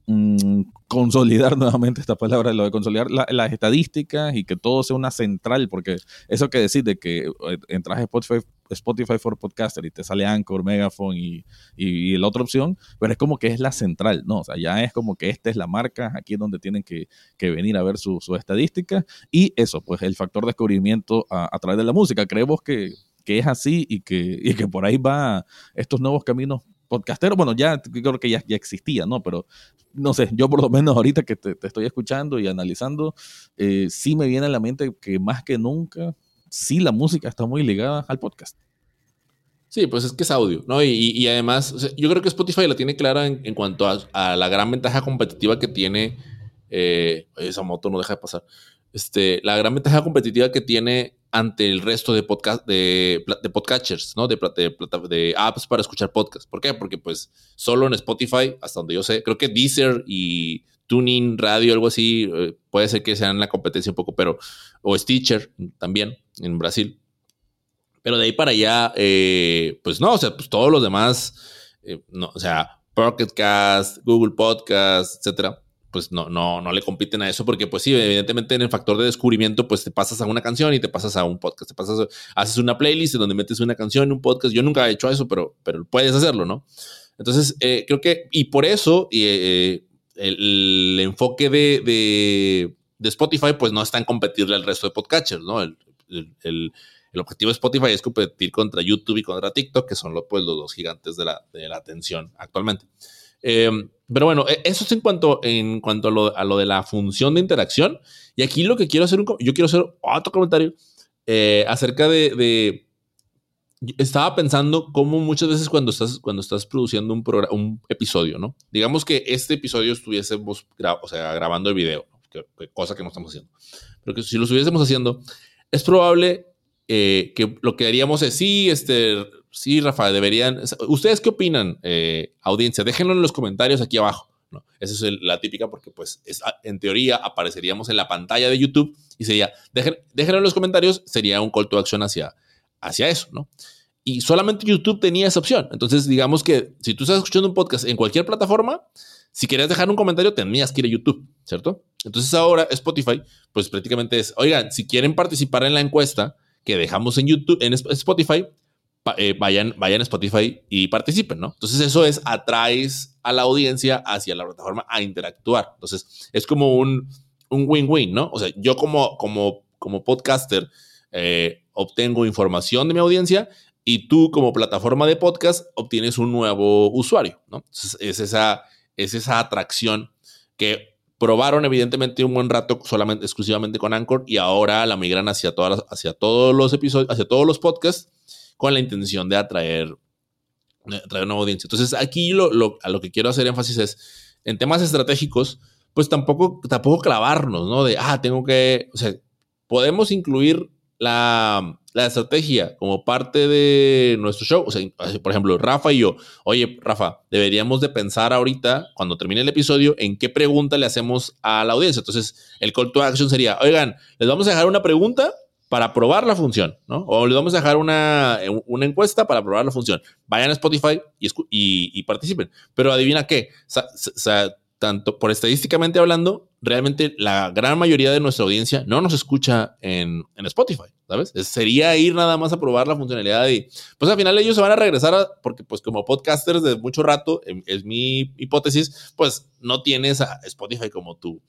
mmm, consolidar [LAUGHS] nuevamente esta palabra, lo de consolidar la, las estadísticas y que todo sea una central, porque eso que decir de que eh, entras a Spotify Spotify for Podcaster y te sale Anchor, Megaphone y, y, la otra opción, pero es como que es la central, ¿no? O sea, ya es como que esta es la marca, aquí es donde tienen que, que venir a ver su, su, estadística y eso, pues el factor de descubrimiento a, a través de la música. Creemos que, que es así y que, y que por ahí va estos nuevos caminos podcasteros. Bueno, ya creo que ya, ya existía, ¿no? Pero no sé, yo por lo menos ahorita que te, estoy escuchando y analizando, eh, sí me viene a la mente que más que nunca sí la música está muy ligada al podcast. Sí, pues es que es audio, ¿no? Y, además, yo creo que Spotify la tiene clara en, cuanto a, la gran ventaja competitiva que tiene. Eh, esa moto no deja de pasar. Este, la gran ventaja competitiva que tiene ante el resto de podcast de, de podcatchers, ¿no? De, de, apps para escuchar podcasts. ¿Por qué? Porque pues solo en Spotify, hasta donde yo sé, creo que Deezer y Tuning Radio, algo así, eh, puede ser que sean la competencia un poco, pero, o Stitcher también en Brasil. Pero de ahí para allá, eh, pues no, o sea, pues todos los demás, eh, no, o sea, Pocket Cast, Google Podcast, etcétera, pues no, no, no le compiten a eso porque pues sí, evidentemente en el factor de descubrimiento pues te pasas a una canción y te pasas a un podcast, te pasas, haces una playlist donde metes una canción, un podcast, yo nunca he hecho eso, pero, pero puedes hacerlo, ¿no? Entonces, eh, creo que, y por eso, eh, el, enfoque de, de, de, Spotify pues no está en competirle al resto de podcatchers, ¿no? El, el, el, objetivo de Spotify es competir contra YouTube y contra TikTok, que son los, pues, los dos gigantes de la, de la atención actualmente. Eh, pero bueno, e, eso es en cuanto, en cuanto a, lo, a, lo, de la función de interacción. Y aquí lo que quiero hacer, un, yo quiero hacer otro comentario eh, acerca de, de, Estaba pensando cómo muchas veces cuando estás, cuando estás produciendo un, un episodio, ¿no? Digamos que este episodio estuviésemos gra o sea, grabando el video, que, que, cosa que no estamos haciendo. Pero que si lo estuviésemos haciendo, es probable eh, que lo que haríamos es, sí, este, sí, Rafa, deberían. ¿Ustedes qué opinan, eh, audiencia? Déjenlo en los comentarios aquí abajo. Esa es la típica porque, pues, es, en teoría apareceríamos en la pantalla de YouTube y sería, déjenlo en los comentarios, sería un call to action hacia, hacia eso, ¿no? Y solamente YouTube tenía esa opción. Entonces, digamos que si tú estás escuchando un podcast en cualquier plataforma, si querías dejar un comentario, tenías que ir a YouTube, ¿cierto? Entonces ahora Spotify, pues prácticamente es, oigan, si quieren participar en la encuesta que dejamos en YouTube, en Spotify, eh, vayan, vayan a Spotify y participen, ¿no? Entonces eso es, atraes a la audiencia hacia la plataforma a interactuar. Entonces es como un win-win, ¿no? O sea, yo como, como, como podcaster eh, obtengo información de mi audiencia y tú como plataforma de podcast obtienes un nuevo usuario, ¿no? Entonces es esa, es esa atracción que probaron evidentemente un buen rato solamente exclusivamente con Anchor y ahora la migran hacia todas hacia todos los episodios, hacia todos los podcasts con la intención de atraer, atraer una audiencia. Entonces, aquí lo, lo, a lo que quiero hacer énfasis es, en temas estratégicos, pues tampoco, tampoco clavarnos, ¿no? De, ah, tengo que, o sea, podemos incluir la, la estrategia como parte de nuestro show. O sea, por ejemplo, Rafa y yo, oye, Rafa, deberíamos de pensar ahorita, cuando termine el episodio, en qué pregunta le hacemos a la audiencia. Entonces, el call to action sería, oigan, les vamos a dejar una pregunta para probar la función, ¿no? O les vamos a dejar una, una encuesta para probar la función. Vayan a Spotify y, participen. Pero adivina qué, tanto por estadísticamente hablando, realmente la gran mayoría de nuestra audiencia no nos escucha en, en Spotify, ¿sabes? Sería ir nada más a probar la funcionalidad y pues al final ellos se van a regresar porque pues como podcasters de mucho rato, em, es mi hipótesis, pues no tienes a Spotify como tu,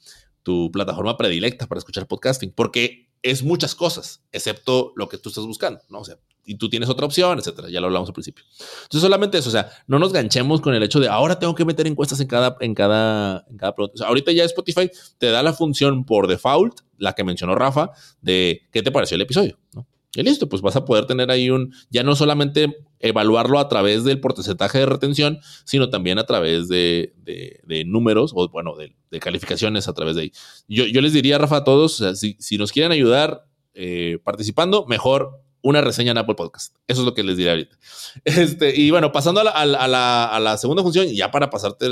tu plataforma predilecta para escuchar podcasting, porque es muchas cosas, excepto lo que tú estás buscando, ¿no? O sea, y tú tienes otra opción, etcétera. Ya lo hablamos al principio. Entonces, solamente eso, o sea, no nos ganchemos con el hecho de ahora tengo que meter encuestas en cada, en cada, cada producto. O sea, ahorita ya Spotify te da la función por default, la que mencionó Rafa, de qué te pareció el episodio, ¿no? Y listo, pues vas a poder tener ahí un, ya no solamente evaluarlo a través del porcentaje de retención, sino también a través de, de, números o, bueno, de, calificaciones a través de ahí. Yo, yo les diría, Rafa, a todos, si, si, nos quieren ayudar eh, participando, mejor una reseña en Apple Podcast. Eso es lo que les diré ahorita. [LAUGHS] Este, y bueno, pasando a la, a la, a la, segunda función, ya para pasarte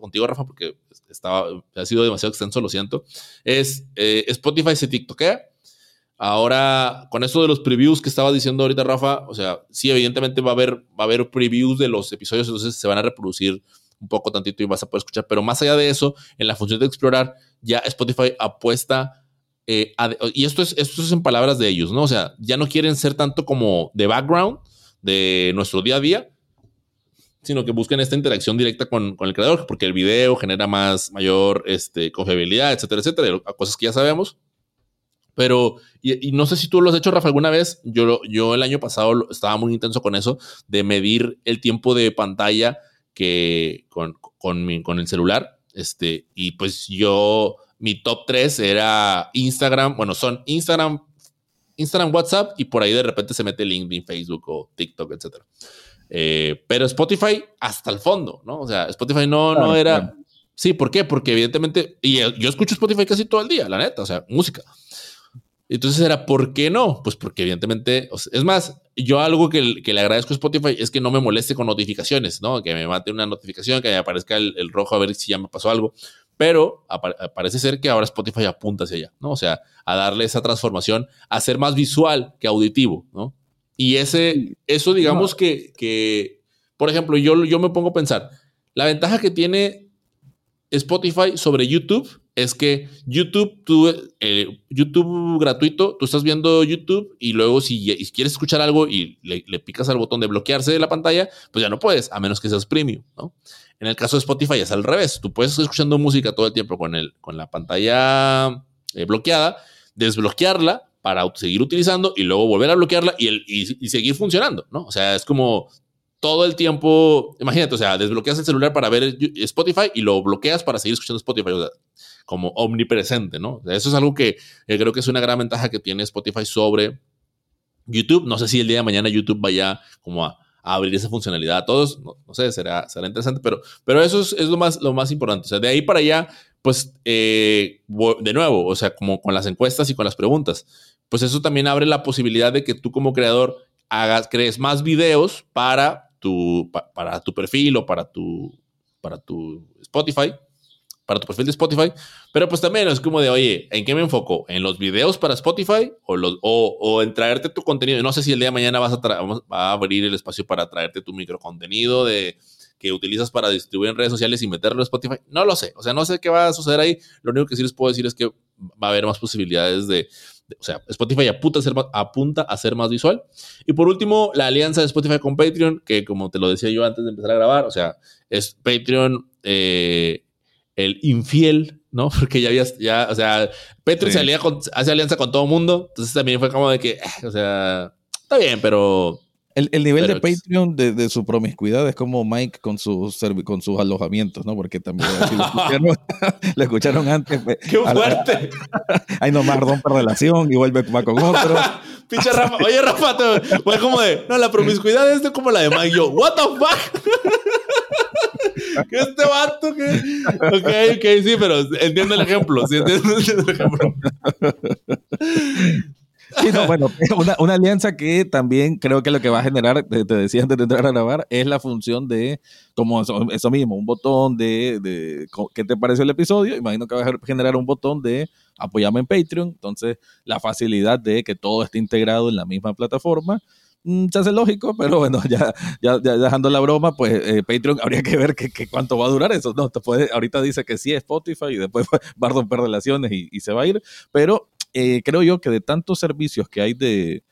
contigo, Rafa, porque estaba, ha sido demasiado extenso, lo siento, es eh, Spotify se TikTokea. Ahora, con esto de los previews que estaba diciendo ahorita Rafa, o sea, sí, evidentemente va a haber, va a haber previews de los episodios, entonces se van a reproducir un poco tantito y vas a poder escuchar. Pero más allá de eso, en la función de explorar, ya Spotify apuesta eh, y esto es, esto es en palabras de ellos, ¿no? O sea, ya no quieren ser tanto como de background de nuestro día a día, sino que busquen esta interacción directa con, con el creador, porque el video genera más, mayor este, confiabilidad, etcétera, etcétera, cosas que ya sabemos. Pero, y, no sé si tú lo has hecho, Rafa, alguna vez. Yo, yo el año pasado estaba muy intenso con eso, de medir el tiempo de pantalla que con, con, mi, con el celular. Este, y pues yo mi top 3 era Instagram, bueno, son Instagram, Instagram, WhatsApp y por ahí de repente se mete LinkedIn, Facebook o TikTok, etc. Eh, pero Spotify hasta el fondo, ¿no? O sea, Spotify no, no era... Sí, ¿por qué? Porque evidentemente, y yo escucho Spotify casi todo el día, la neta, o sea, música. Entonces era, ¿por qué no? Pues porque evidentemente, es más, yo algo que, que, le agradezco a Spotify es que no me moleste con notificaciones, ¿no? Que me mate una notificación, que me aparezca el, el rojo a ver si ya me pasó algo pero parece ser que ahora Spotify apunta hacia allá, ¿no? O sea, a darle esa transformación, a ser más visual que auditivo, ¿no? Y ese, eso digamos que, que, por ejemplo, yo, yo me pongo a pensar, la ventaja que tiene Spotify sobre YouTube es que YouTube, tú, eh, YouTube gratuito, tú estás viendo YouTube y luego si, quieres escuchar algo y le, picas al botón de bloquearse de la pantalla, pues ya no puedes, a menos que seas premium, ¿no? En el caso de Spotify es al revés. Tú puedes estar escuchando música todo el tiempo con, el, con la pantalla eh, bloqueada, desbloquearla para seguir utilizando y luego volver a bloquearla y, el, y, seguir funcionando, ¿no? O sea, es como todo el tiempo, imagínate, o sea, desbloqueas el celular para ver Spotify y lo bloqueas para seguir escuchando Spotify, o sea, como omnipresente, ¿no? eso es algo que creo que es una gran ventaja que tiene Spotify sobre YouTube. No sé si el día de mañana YouTube vaya como a abrir esa funcionalidad a todos. No, sé, será, será interesante, pero, pero eso es, lo, más, lo más importante. O sea, de ahí para allá, pues, eh, de nuevo, o sea, como con las encuestas y con las preguntas, pues eso también abre la posibilidad de que tú como creador hagas, crees más videos para tu, para tu perfil o para tu, para tu Spotify para tu perfil de Spotify, pero pues también es como de, oye, ¿en qué me enfoco? ¿En los videos para Spotify o, los, o, en traerte tu contenido? No sé si el día de mañana vas a, a abrir el espacio para traerte tu microcontenido de que utilizas para distribuir en redes sociales y meterlo en Spotify. No lo sé, o sea, no sé qué va a suceder ahí. Lo único que sí les puedo decir es que va a haber más posibilidades de, o sea, Spotify apunta a, ser, apunta a ser más visual. Y por último, la alianza de Spotify con Patreon, que como te lo decía yo antes de empezar a grabar, o sea, es Patreon eh, el infiel, ¿no? [LAUGHS] Porque ya había, ya, o sea, Petro se hace alianza con todo el mundo, entonces también fue como de que, eh, o sea, está bien, pero... El, el nivel de Patreon de, de, su promiscuidad es como Mike con, sus con sus alojamientos, ¿no? Porque también lo, [LAUGHS] escucharon, [LAUGHS] lo, escucharon, antes. Pues, ¡Qué fuerte! Ahí nomás rompe relación y vuelve va con otro. Pinche Rafa. Oye, Rafa, fue como de, no, la promiscuidad es como la de Mike. Yo, ¿what the fuck? [LAUGHS] ¿Qué este vato? ¿Qué? Ok, ok, sí, pero entiendo el ejemplo. Sí, entiendo el ejemplo. Sí, no, bueno, una, una, alianza que también creo que lo que va a generar, te, decía antes de entrar a grabar, es la función de, como eso, mismo, un botón de, de, ¿qué te pareció el episodio? Imagino que va a generar un botón de apoyarme en Patreon, entonces la facilidad de que todo esté integrado en la misma plataforma Mm, se hace lógico, pero bueno, ya, ya, dejando la broma, pues eh, Patreon [LAUGHS] habría que ver que, cuánto va a durar eso. No, puede, ahorita dice que sí es Spotify y después va a romper relaciones y, se va a ir, pero eh, creo yo que de tantos servicios que hay de,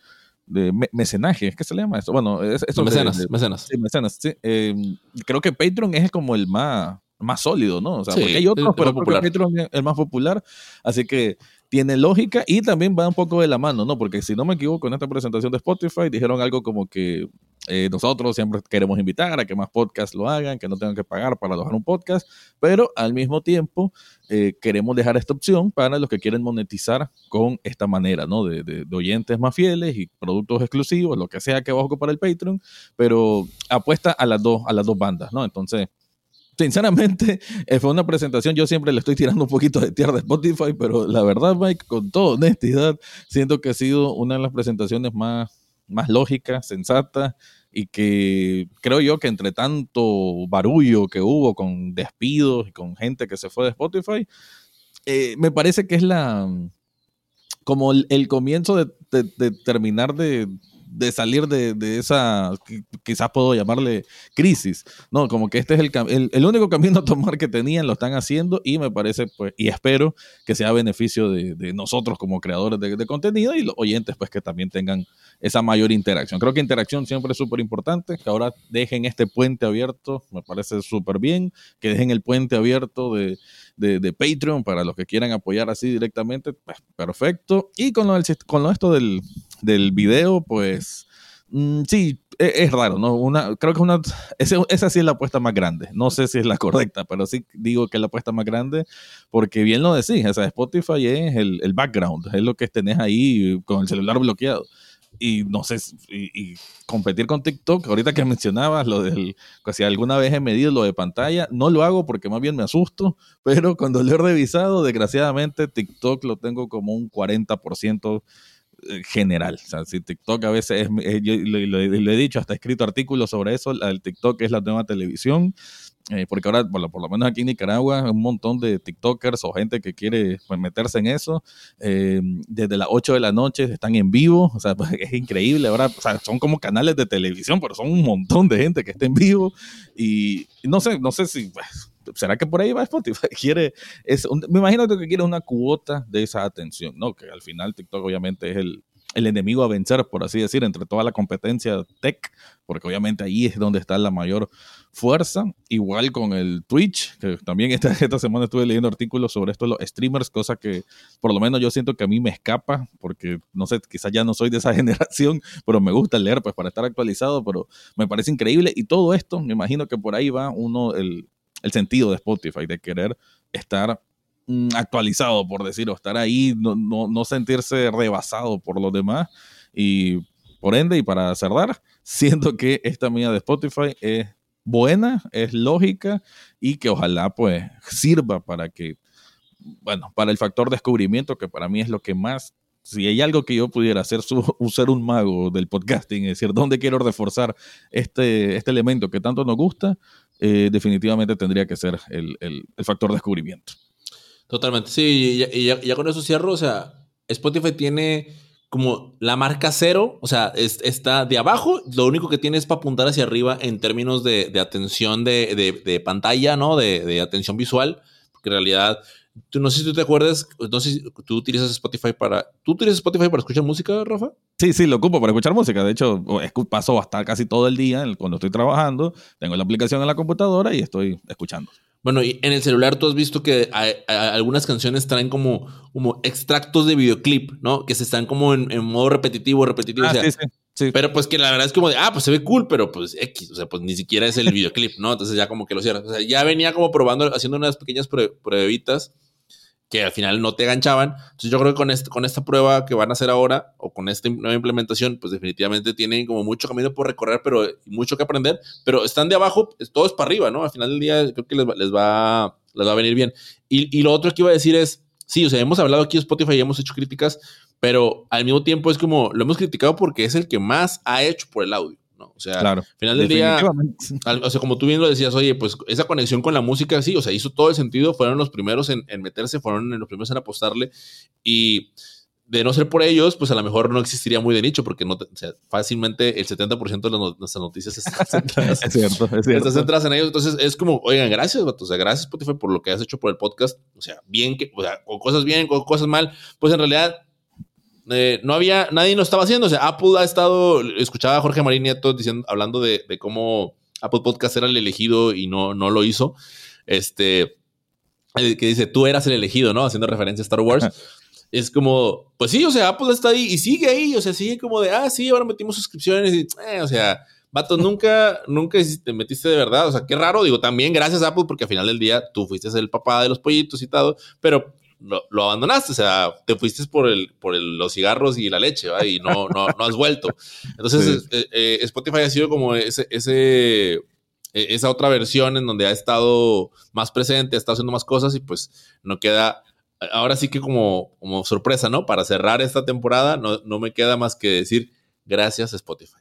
de mecenaje, ¿es que se le llama eso? Bueno, es, mecenas, mecenas. Sí, mecenas, sí. Em, creo que Patreon es como el más, más sólido, ¿no? O sea, porque hay otros, pero Patreon es el más popular, así que tiene lógica y también va un poco de la mano, ¿no? Porque si no me equivoco, en esta presentación de Spotify dijeron algo como que eh, nosotros siempre queremos invitar a que más podcasts lo hagan, que no tengan que pagar para alojar un podcast, pero al mismo tiempo eh, queremos dejar esta opción para los que quieren monetizar con esta manera, ¿no? De, de, oyentes más fieles y productos exclusivos, lo que sea que va a ocupar el Patreon, pero apuesta a las dos, a las dos bandas, ¿no? Entonces sinceramente, [LAUGHS] eh, fue una presentación, yo siempre le estoy tirando un poquito de tierra de Spotify, pero la verdad, Mike, con toda honestidad, siento que ha sido una de las presentaciones más, más lógicas, sensatas, y que creo yo que entre tanto barullo que hubo con despidos y con gente que se fue de Spotify, eh, me parece que es la como el, comienzo de terminar de, de salir de, de, esa, quizás puedo llamarle crisis, ¿no? Como que este es el, el, único camino a tomar que tenían, lo están haciendo y me parece, pues, y espero que sea beneficio de, de nosotros como creadores de, de, contenido y los oyentes, pues, que también tengan esa mayor interacción. Creo que interacción siempre es súper importante, que ahora dejen este puente abierto, me parece súper bien, que dejen el puente abierto de, de, Patreon para los que quieran apoyar así directamente, pues, perfecto. Y con, lo con lo esto del, del video, pues mm, sí, e, es, raro, ¿no? Una, creo que una, esa, sí es la apuesta más grande. No sé si es la correcta, pero sí digo que es la apuesta más grande porque bien lo decís, o sea, Spotify es el, el background, es lo que tenés ahí con el celular bloqueado y no sé, y, competir con TikTok, ahorita que mencionabas lo del, si alguna vez he medido lo de pantalla, no lo hago porque más bien me asusto, pero cuando lo he revisado, desgraciadamente TikTok lo tengo como un 40% eh, general. O sea, si TikTok a veces es, eh, yo lo, he dicho, hasta he escrito artículos sobre eso, el TikTok es la nueva televisión, eh, porque ahora, por lo, por lo, menos aquí en Nicaragua, un montón de TikTokers o gente que quiere pues, meterse en eso, desde las 8 de la noche están en vivo, o sea, [LAUGHS] es increíble, ahora, o sea, son como canales de televisión, pero son un montón de gente que está en vivo. Y, no sé, no sé si... Pues, ¿será que por ahí va Spotify? [LAUGHS] Quiere, es me imagino que quiere una cuota de esa atención, ¿no? Que al final TikTok obviamente es el, el enemigo a vencer, por así decir, entre toda la competencia tech, porque obviamente ahí es donde está la mayor fuerza. Igual con el Twitch, que también esta, [LAUGHS] esta semana estuve leyendo artículos sobre esto, los streamers, cosa que por lo menos yo siento que a mí me escapa, porque no sé, quizás ya no soy de esa [LAUGHS] generación, pero me gusta leer pues para estar actualizado, pero me parece increíble. Y todo esto, me imagino que por ahí va uno, el, el sentido de Spotify, de querer estar mm, actualizado, por decirlo, estar ahí, no, no, sentirse rebasado por los demás. Y por ende, y para cerrar, [LAUGHS] siento que esta mía de Spotify es buena, es lógica y que ojalá pues sirva para que, bueno, para el factor descubrimiento, que para mí es lo que más si hay algo que yo pudiera hacer, [LAUGHS] ser un mago del podcasting, es decir, dónde quiero reforzar este, este elemento que tanto nos gusta, eh, definitivamente tendría que ser el, factor descubrimiento. Totalmente, sí, y ya, con eso cierro, o sea, Spotify tiene como la marca cero, o sea, está de abajo, lo único que tiene es para apuntar hacia arriba en términos de, atención de, pantalla, ¿no? De, de atención visual, porque en realidad Tú, no sé si tú te acuerdas, no sé si tú utilizas Spotify para... ¿Tú utilizas Spotify para escuchar música, Rafa? Sí, sí, lo ocupo para escuchar música. De hecho, paso hasta casi todo el día cuando estoy trabajando. Tengo la aplicación en la computadora y estoy escuchando. Bueno, y en el celular tú has visto que algunas canciones traen como, como extractos de videoclip, ¿no? Que se están como en, modo repetitivo, repetitivo. Ah, sí, sí. Sí. Pero pues que la verdad es como de, ah, pues se ve cool, pero pues X, o sea, pues ni siquiera es el videoclip, ¿no? Entonces ya como que lo cierras. O sea, ya venía como probando, haciendo unas pequeñas pruebitas que al final no te ganchaban. Entonces yo creo que con, este, con esta prueba que van a hacer ahora o con esta nueva implementación, pues definitivamente tienen como mucho camino por recorrer, pero mucho que aprender, pero están de abajo, todo es para arriba, ¿no? Al final del día creo que les, va, les va a venir bien. Y, y, lo otro que iba a decir es, sí, o sea, hemos hablado aquí de Spotify y hemos hecho críticas, pero al mismo tiempo es como, lo hemos criticado porque es el que más ha hecho por el audio. ¿No? O sea, al final del día, o sea, como tú bien lo decías, oye, pues esa conexión con la música, sí, o sea, hizo todo el sentido, fueron los primeros en, en meterse, fueron los primeros en apostarle y de no ser por ellos, pues a lo mejor no existiría muy de nicho, porque no, fácilmente el 70% de nuestras noticias [LAUGHS] están centradas, es cierto, es cierto. Están centradas en ellos. Entonces es como, oigan, gracias, vato. O sea, gracias Spotify por lo que has hecho por el podcast. O sea, bien que, o sea, con cosas bien, con cosas mal. Pues en realidad eh, no había, nadie lo estaba haciendo. O sea, Apple ha estado, escuchaba a Jorge Marín Nieto diciendo, hablando de, de cómo Apple Podcast era el elegido y no, no lo hizo. Este, eh, que dice, tú eras el elegido, ¿no? Haciendo referencia a Star Wars es como, pues sí, o sea, Apple está ahí y sigue ahí, o sea, sigue como de, ah, sí, ahora metimos suscripciones y, eh, o sea, vato, [LAUGHS] nunca, nunca te metiste de verdad, o sea, qué raro, digo, también gracias Apple porque al final del día tú fuiste el papá de los pollitos y todo, pero lo, abandonaste, o sea, te fuiste por el, por los cigarros y la leche, ¿va? Y no, no, no has vuelto. Entonces, eh, eh, Spotify ha sido como ese, ese, e, esa otra versión en donde ha estado más presente, ha estado haciendo más cosas y pues no queda ahora sí que como, como sorpresa, ¿no? Para cerrar esta temporada, no, no me queda más que decir gracias Spotify.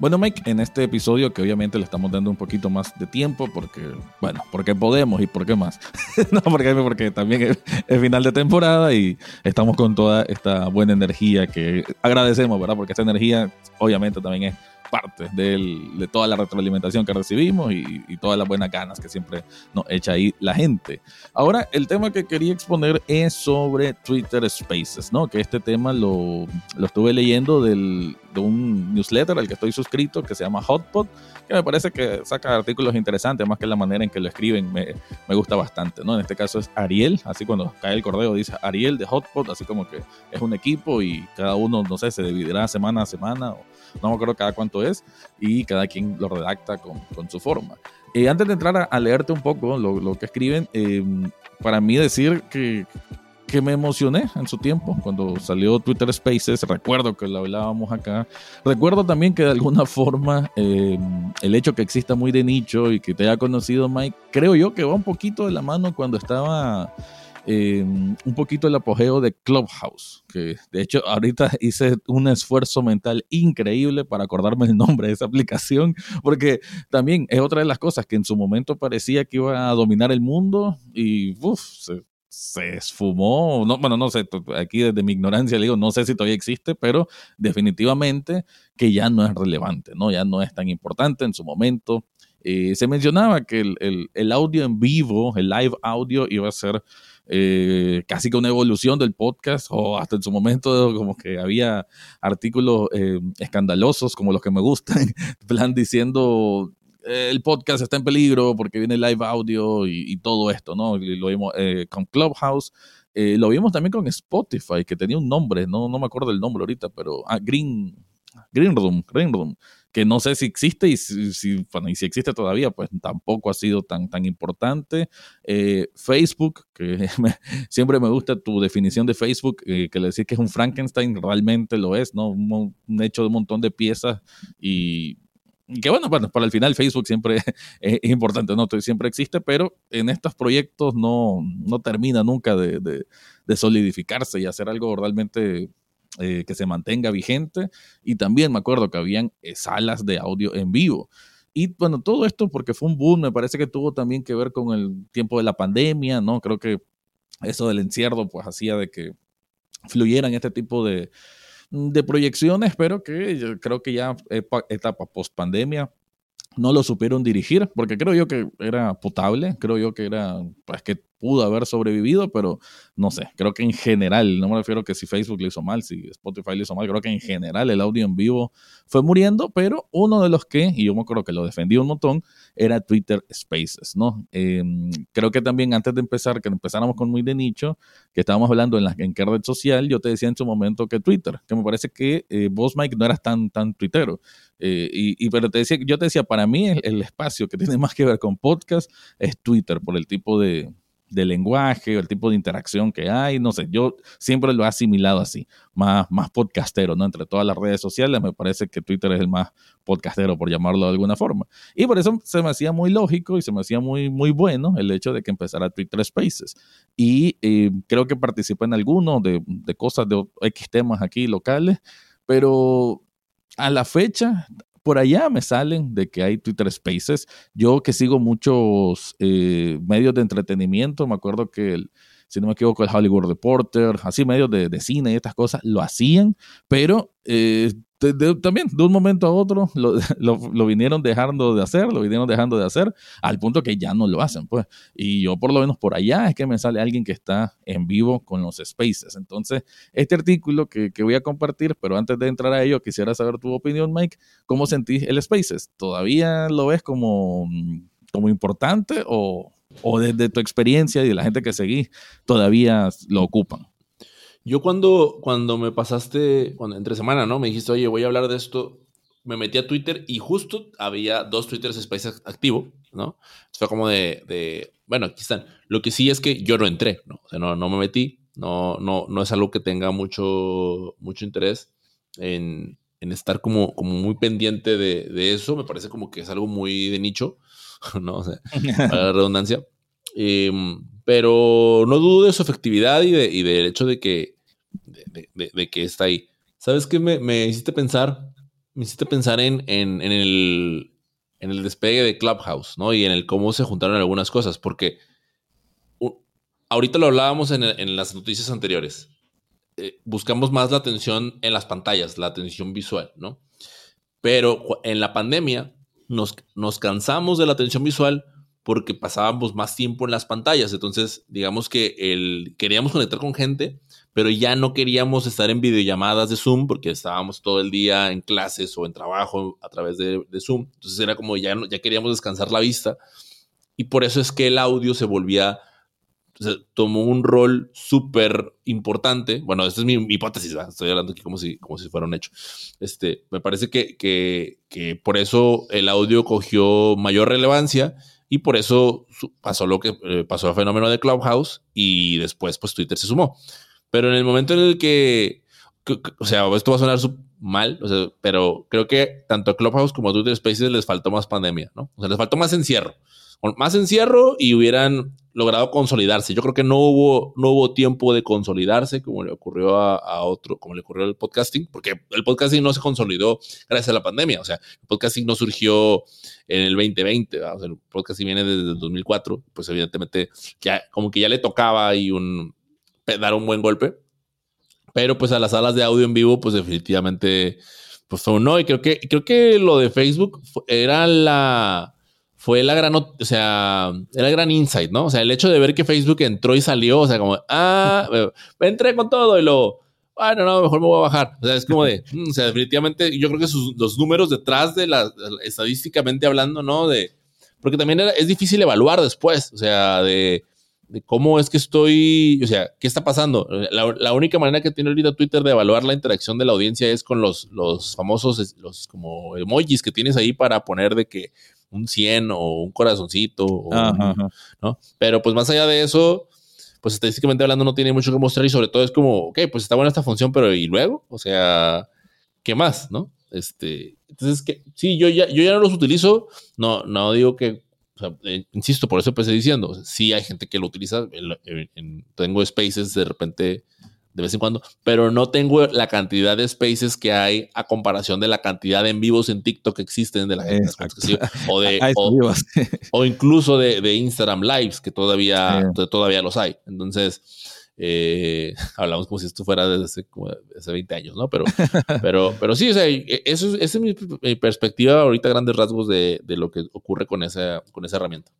Bueno, Mike, en este episodio que obviamente le estamos dando un poquito más de tiempo porque, bueno, porque podemos y porque más. [LAUGHS] no, porque, también es, final de temporada y estamos con toda esta buena energía que agradecemos, ¿verdad? Porque esta energía obviamente también es parte de toda la retroalimentación que recibimos y, todas las buenas ganas que siempre nos echa ahí la gente. Ahora, el tema que quería exponer es sobre Twitter Spaces, ¿no? Que este tema lo, lo estuve leyendo del, de un newsletter al que estoy suscrito que se llama Hotpot, que me parece que saca artículos interesantes, más que la manera en que lo escriben me, me gusta bastante, ¿no? En este caso es Ariel, así cuando cae el cordeo dice Ariel de Hotpot, así como que es un equipo y cada uno, no sé, se dividirá semana a semana o no me acuerdo cada cuánto es, y cada quien lo redacta con, con su forma. Eh, antes de entrar a, leerte un poco lo, lo que escriben, eh, para mí decir que, que me emocioné en su tiempo cuando salió Twitter Spaces. Recuerdo que lo hablábamos acá. Recuerdo también que de alguna [LAUGHS] forma eh, el hecho que exista muy de nicho y que te haya conocido Mike, creo yo que va un poquito de la mano cuando estaba eh, un poquito el apogeo de Clubhouse, que de hecho ahorita hice un esfuerzo mental increíble para acordarme el nombre de esa aplicación, porque también es otra de las cosas que en su momento parecía que iba a dominar el mundo y se, se esfumó, no, bueno, no sé, aquí desde mi ignorancia le digo, no sé si todavía existe, pero definitivamente que ya no es relevante, ¿no? Ya no es tan importante en su momento. Eh, se mencionaba que el, el, audio en vivo, el live audio, iba a ser eh, casi que una evolución del podcast, o hasta en su momento [LAUGHS] como que había artículos eh, escandalosos como los que me gustan, [LAUGHS] plan diciendo el podcast está en peligro porque viene live audio y, todo esto, ¿no? lo vimos con Clubhouse. lo vimos también con Spotify, que tenía un nombre, no, no me acuerdo el nombre ahorita, pero ah, Green, Green Room, Green Room, que no sé si existe y si, si, existe todavía, pues tampoco ha sido tan, tan importante. Eh, Facebook, que [LAUGHS] siempre me gusta tu definición de Facebook, eh, que le decís que es un Frankenstein, realmente lo es, ¿no? Un, hecho de un montón de piezas y que bueno, bueno, para el final Facebook siempre [LAUGHS] es, importante, ¿no? Siempre existe, pero en estos proyectos no, no termina nunca de, solidificarse y hacer algo realmente eh, que se mantenga vigente. Y también me acuerdo que habían eh, salas de audio en vivo. Y bueno, todo esto porque fue un boom, me parece que tuvo también que ver con el tiempo de la pandemia, ¿no? Creo que eso del encierro pues hacía de que fluyeran este tipo de, de proyecciones, pero que yo creo que ya etapa post pandemia no lo supieron dirigir, porque creo yo que era potable, creo yo que era, pues que pudo haber sobrevivido, pero no sé, creo que en general, no me refiero que si Facebook le hizo mal, si Spotify le hizo mal, creo que en general el audio en vivo fue muriendo, pero uno de los que, y yo me acuerdo que lo defendí un montón, era Twitter Spaces, ¿no? Em, creo que también antes de empezar, que empezáramos con muy de nicho, que estábamos hablando en, la, en qué red social, yo te decía en su momento que Twitter, que me parece que eh, vos, Mike, no eras tan, tan tuitero, eh, y, pero te decía, yo te decía, para mí el espacio que tiene [LAUGHS] más que ver con podcast es Twitter, por el tipo de de lenguaje, el tipo de interacción que hay, no sé, yo siempre lo he asimilado así, más, más podcastero, ¿no? Entre todas las redes sociales, me parece que Twitter es el más podcastero, por llamarlo de alguna forma. Y por eso se me hacía muy lógico y se me hacía muy, muy bueno el hecho de que empezara Twitter Spaces. Y eh, creo que participé en algunos de, de cosas de X temas aquí locales, pero a la fecha por allá me salen de que hay Twitter Spaces. Yo que sigo muchos eh, medios de entretenimiento, me acuerdo que, el, si no me equivoco, el Hollywood Reporter, así medios de, cine y estas cosas, lo hacían, pero eh, también de un momento a otro [LAUGHS] lo, lo, vinieron dejando de hacer, lo vinieron dejando de hacer, al punto que ya no lo hacen, pues. Y yo por lo menos por allá es que me sale alguien que está en vivo con los spaces. Entonces, este artículo que, que voy a compartir, pero antes de entrar a ello, quisiera saber tu opinión, Mike, ¿cómo sentís el spaces? ¿Todavía lo ves como, como importante o, o desde tu experiencia y de la gente que seguís, todavía lo ocupan? Yo cuando, cuando me pasaste, cuando, entre semana, ¿no? Me dijiste, oye, voy a hablar de esto, me metí a Twitter y justo había dos Twitter Spaces activo, ¿no? Fue como de, bueno, aquí están. Lo que sí es que yo no entré, ¿no? O sea, no, no me metí, no, no, no es algo que tenga mucho, mucho interés en, en estar como, como muy pendiente de, de, eso. Me parece como que es algo muy de nicho, [LAUGHS] ¿no? O sea, para la redundancia. Eh, pero no dudo de su efectividad y, de, y del hecho de que, está ahí. ¿Sabes qué me, hiciste pensar? Me hiciste pensar en, el, despegue de Clubhouse, ¿no? Y en el cómo se juntaron algunas cosas, porque ahorita lo hablábamos en, las noticias anteriores. Eh, buscamos más la atención en las pantallas, la atención visual, ¿no? Pero en la pandemia nos cansamos de la atención visual porque pasábamos más tiempo en las pantallas. Entonces, digamos que el, queríamos [LAUGHS] conectar con gente, pero ya no queríamos estar en videollamadas de Zoom porque estábamos todo el día en clases o en trabajo a través de, de Zoom. Entonces era como ya, ya queríamos descansar la vista. Y por eso es que el audio se volvía, tomó un rol súper importante. Bueno, esta es mi, mi hipótesis, ¿verdad? estoy hablando aquí como si, como si fuera un hecho. Este, me parece que, que, que por eso el audio cogió mayor relevancia y por eso pasó lo que eh, pasó el fenómeno de Clubhouse y después pues Twitter se sumó. Pero en el momento en el que, o sea, esto va a sonar mal, pero creo que tanto a Clubhouse como a Twitter Spaces les faltó más pandemia, ¿no? O sea, les faltó más encierro. Más encierro y hubieran logrado consolidarse. Yo creo que no hubo, no hubo tiempo de consolidarse como le ocurrió a, a, otro, como le ocurrió al podcasting, porque el podcasting no se consolidó gracias a la pandemia. O sea, el podcasting no surgió en el 2020, o sea, el podcasting viene desde el 2004, pues evidentemente ya como que ya le tocaba ahí un, dar un buen golpe. Pero pues a las salas de audio en vivo, pues definitivamente, pues fue no. Y creo que, creo que lo de Facebook era la fue la gran, o sea, era el gran insight, ¿no? O sea, el hecho de ver que Facebook entró y salió, o sea, como, ah, [LAUGHS] entré con todo y lo, bueno, no, mejor me voy a bajar. O sea, es como de, [LAUGHS] o sea, definitivamente, yo creo que sus, los números detrás de la, estadísticamente hablando, ¿no? De, porque también era, es difícil evaluar después, o sea, de, de, cómo es que estoy, o sea, qué está pasando. La, la, única manera que tiene ahorita Twitter de evaluar la interacción de la audiencia es con los, los famosos, los como emojis que tienes ahí para poner de que un 100 o un corazoncito, o Ajá, ajá. ¿no? Pero pues más allá de eso, pues estadísticamente hablando no tiene mucho que mostrar y sobre todo es como, ok, pues está buena esta función, pero ¿y luego? O sea, ¿qué más, no? Este, entonces, que sí, yo ya, yo ya no los utilizo, no, no digo que, o sea, eh, insisto, por eso empecé diciendo, o sea, sí hay gente que lo utiliza, en, tengo spaces de repente de vez en cuando, pero no tengo la cantidad de spaces que hay a comparación de la cantidad de en vivos en TikTok que existen de la gente o de [LAUGHS] o, o, incluso de, de, Instagram Lives que todavía sí. todavía los hay. Entonces eh, [LAUGHS] hablamos como si esto fuera desde hace, como hace 20 años, ¿no? Pero, [LAUGHS] pero, pero sí, o sea, eso, esa es mi, mi perspectiva ahorita, grandes rasgos de, de, lo que ocurre con esa, con esa herramienta.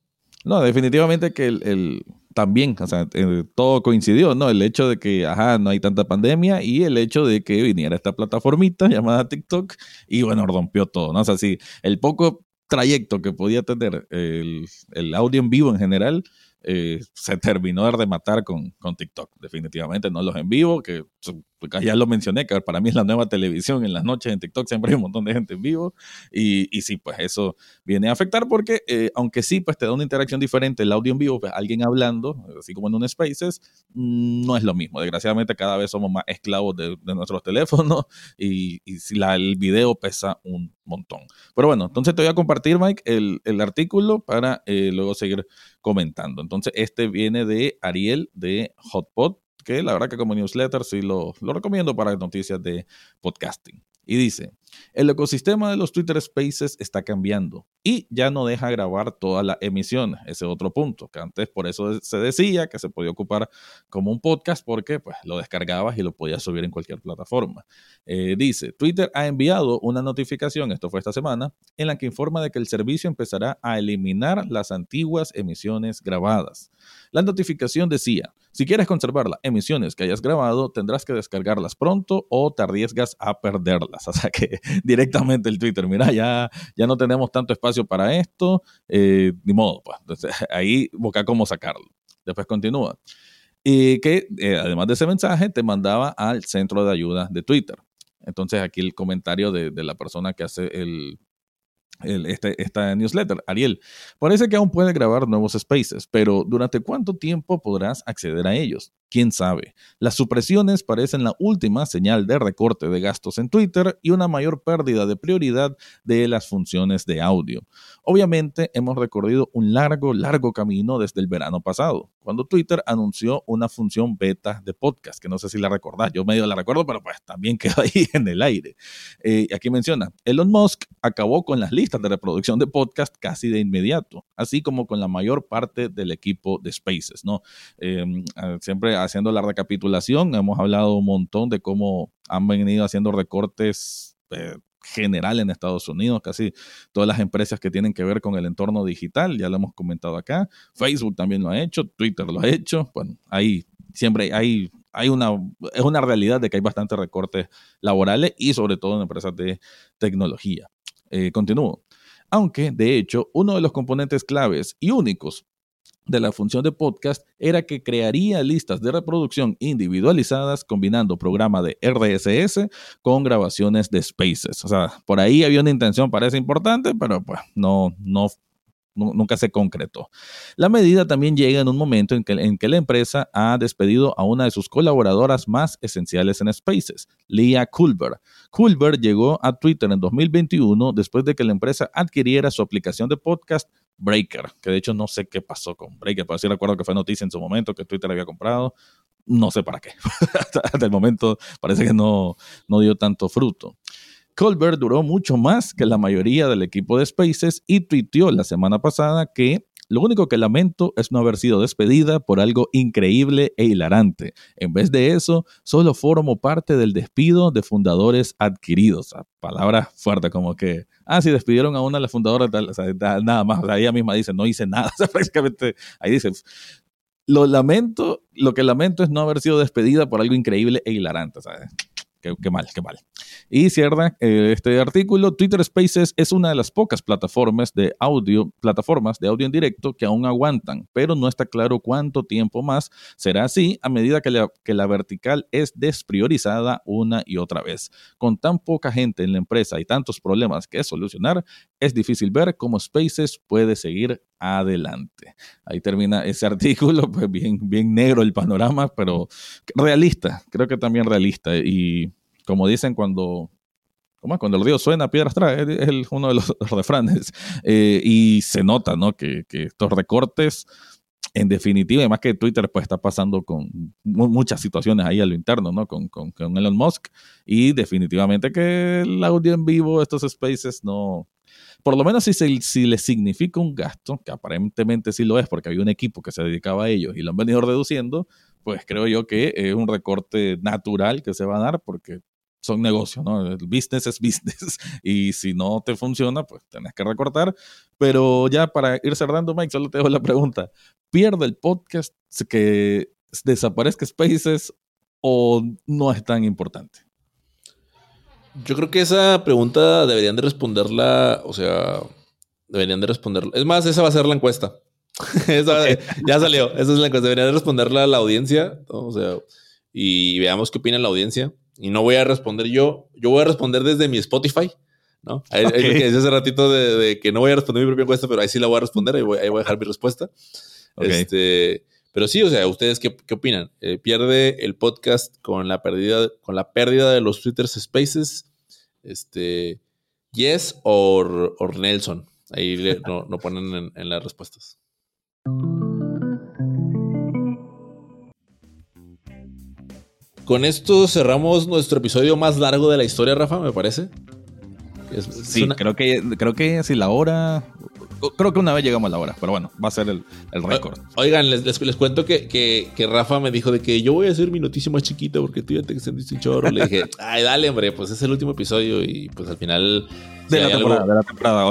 No, definitivamente que el, el también, o sea, eh, todo coincidió, ¿no? El hecho de que, ajá, no hay tanta pandemia y el hecho de que viniera esta plataformita [LAUGHS] llamada TikTok y bueno, rompió todo, ¿no? O sea, sí, el poco trayecto que podía tener el, el audio en vivo en general, eh, se terminó de rematar con, con TikTok, definitivamente, no los en vivo, que porque ya lo mencioné, que para mí es la nueva televisión en las noches en TikTok, siempre hay un montón de gente en vivo y, y sí, pues eso viene a afectar porque eh, aunque sí, pues te da una interacción diferente el audio en vivo, pues alguien hablando, así como en un Spaces, mm, no es lo mismo. Desgraciadamente cada vez somos más esclavos de, nuestros [LAUGHS] teléfonos y, y la, el video pesa un montón. Pero bueno, entonces te voy a compartir, Mike, el, el artículo para eh, luego seguir comentando. Entonces, este viene de Ariel de Hotpot que la verdad que como newsletter sí lo, lo recomiendo para noticias de podcasting. Y dice, el ecosistema de los Twitter Spaces está cambiando y ya no deja grabar toda la emisión. Ese otro punto, que antes por eso se decía que se podía ocupar como un podcast porque pues, lo descargabas y lo podías subir en cualquier plataforma. Eh, dice, Twitter ha enviado una notificación, esto fue esta semana, en la que informa de que el servicio empezará a eliminar las antiguas emisiones grabadas. La notificación decía, si quieres conservar las emisiones que hayas grabado, tendrás que descargarlas pronto o te arriesgas a perderlas. [LAUGHS] O sea que directamente el Twitter, mira, ya, ya no tenemos tanto espacio para esto, eh, ni modo, pues. Entonces, [LAUGHS] ahí busca cómo sacarlo. Después continúa. Y que eh, además de ese mensaje te mandaba al centro de ayuda de Twitter. Entonces aquí el comentario de, de la persona que hace el, este, esta newsletter. Ariel, parece que aún puede grabar nuevos spaces, pero ¿durante cuánto tiempo podrás acceder a ellos? Quién sabe. Las supresiones parecen la última señal de recorte de gastos en Twitter y una mayor pérdida de prioridad de las funciones de audio. Obviamente hemos recorrido un largo, largo camino desde el verano pasado, cuando Twitter anunció una función beta de podcast, que no sé si la recordás, yo medio la recuerdo, pero pues también quedó ahí [LAUGHS] en el aire. Eh, aquí menciona, Elon Musk acabó con las listas de reproducción de podcast casi de inmediato, así como con la mayor parte del equipo de Spaces, ¿no? Em, ah, siempre haciendo la recapitulación, hemos hablado un montón de cómo han venido haciendo recortes eh, general en Estados Unidos, casi todas las empresas que tienen que ver con el entorno digital, ya lo hemos comentado acá, Facebook también lo ha hecho, Twitter lo ha hecho, bueno, ahí siempre hay, una, es una realidad de que hay bastantes recortes laborales y sobre todo en empresas de tecnología. Eh, continúo. Aunque, de hecho, uno de los componentes claves y únicos de la función de podcast era que crearía listas de reproducción individualizadas combinando programa de RSS con grabaciones de Spaces. O sea, por ahí había una intención, parece importante, pero pues no, no nunca se concretó. La medida también llega en un momento en que, en que, la empresa ha despedido a una de sus colaboradoras más esenciales en Spaces, Leah Culver. Culver llegó a Twitter en 2021 después de que la empresa adquiriera su aplicación de podcast Breaker, que de hecho no sé qué pasó con Breaker, pero sí recuerdo que fue noticia en su momento que Twitter había comprado. No sé para qué. [LAUGHS] Hasta el momento parece que no, no dio tanto fruto. Colbert duró mucho más que la mayoría del equipo de Spaces y tuiteó la semana pasada que lo único que lamento es no haber sido despedida por algo increíble e hilarante. En vez de eso, solo formo parte del despido de fundadores adquiridos. Palabra fuerte, como que, ah, sí, despidieron a una de las fundadoras, nada más. ella misma dice, no hice nada. [LAUGHS] prácticamente ahí dice, lo lamento, lo que lamento es no haber sido despedida por algo increíble e hilarante. ¿sabes? Qué, mal, qué mal. Y cierra eh, este artículo. Twitter Spaces es una de las pocas plataformas de audio, plataformas de audio en directo que aún aguantan, pero no está claro cuánto tiempo más será así a medida que la, que la vertical es despriorizada una y otra vez. Con tan poca gente en la empresa y tantos problemas que solucionar, es difícil ver cómo Spaces puede seguir adelante. Ahí termina ese [LAUGHS] artículo, pues bien, bien negro el panorama, pero realista, creo que también realista. Y como dicen cuando, ¿cómo cuando el río suena, piedras trae, es uno de los, [LAUGHS] refranes. Eh, y se nota, ¿no? Que, estos recortes, en definitiva, además que Twitter pues está pasando con muchas situaciones ahí a lo interno, ¿no? Con, con, con Elon Musk. Y definitivamente que el audio en vivo, estos spaces, no, por lo menos si, si le significa un gasto, que aparentemente sí lo es porque había un equipo que se dedicaba a ellos y lo han venido reduciendo, pues creo yo que es un recorte natural que se va a dar porque son negocios, ¿no? El business es business [LAUGHS] y si no te funciona, pues tenés que recortar. Pero ya para ir cerrando, Mike, solo te dejo la pregunta. ¿Pierde el podcast que desaparezca Spaces o no es tan importante? Yo creo que esa pregunta deberían de responderla, o sea, deberían de responderla. Es más, esa va a ser la encuesta. [LAUGHS] ya salió, esa es la encuesta. Deberían de responderla a la audiencia. O sea, y veamos qué opina la audiencia. Y no voy a responder yo, yo voy a responder desde mi Spotify. ¿no? Ahí, hace ratito de, que no voy a responder mi propia encuesta, pero ahí sí la voy a responder, ahí voy, a dejar mi respuesta. Este, pero sí, o sea, ¿ustedes qué, qué opinan? Eh, ¿Pierde el podcast con la pérdida, con la pérdida de los Twitter Spaces? Este, ¿Yes or, or Nelson? Ahí no, no, ponen en, en las respuestas. Con esto cerramos nuestro episodio más largo de la historia, Rafa, me parece sí, creo que creo que si la hora. Creo que una vez llegamos a la hora, pero bueno, va a ser el, el récord. Oigan, les, les, cuento que, que, Rafa me dijo de que yo voy a hacer mi noticia más chiquita porque tú ya te extendiste un chorro. Le dije, [LAUGHS] ay, dale, hombre, pues es el último episodio y pues al final. De, la, temporada, de la temporada,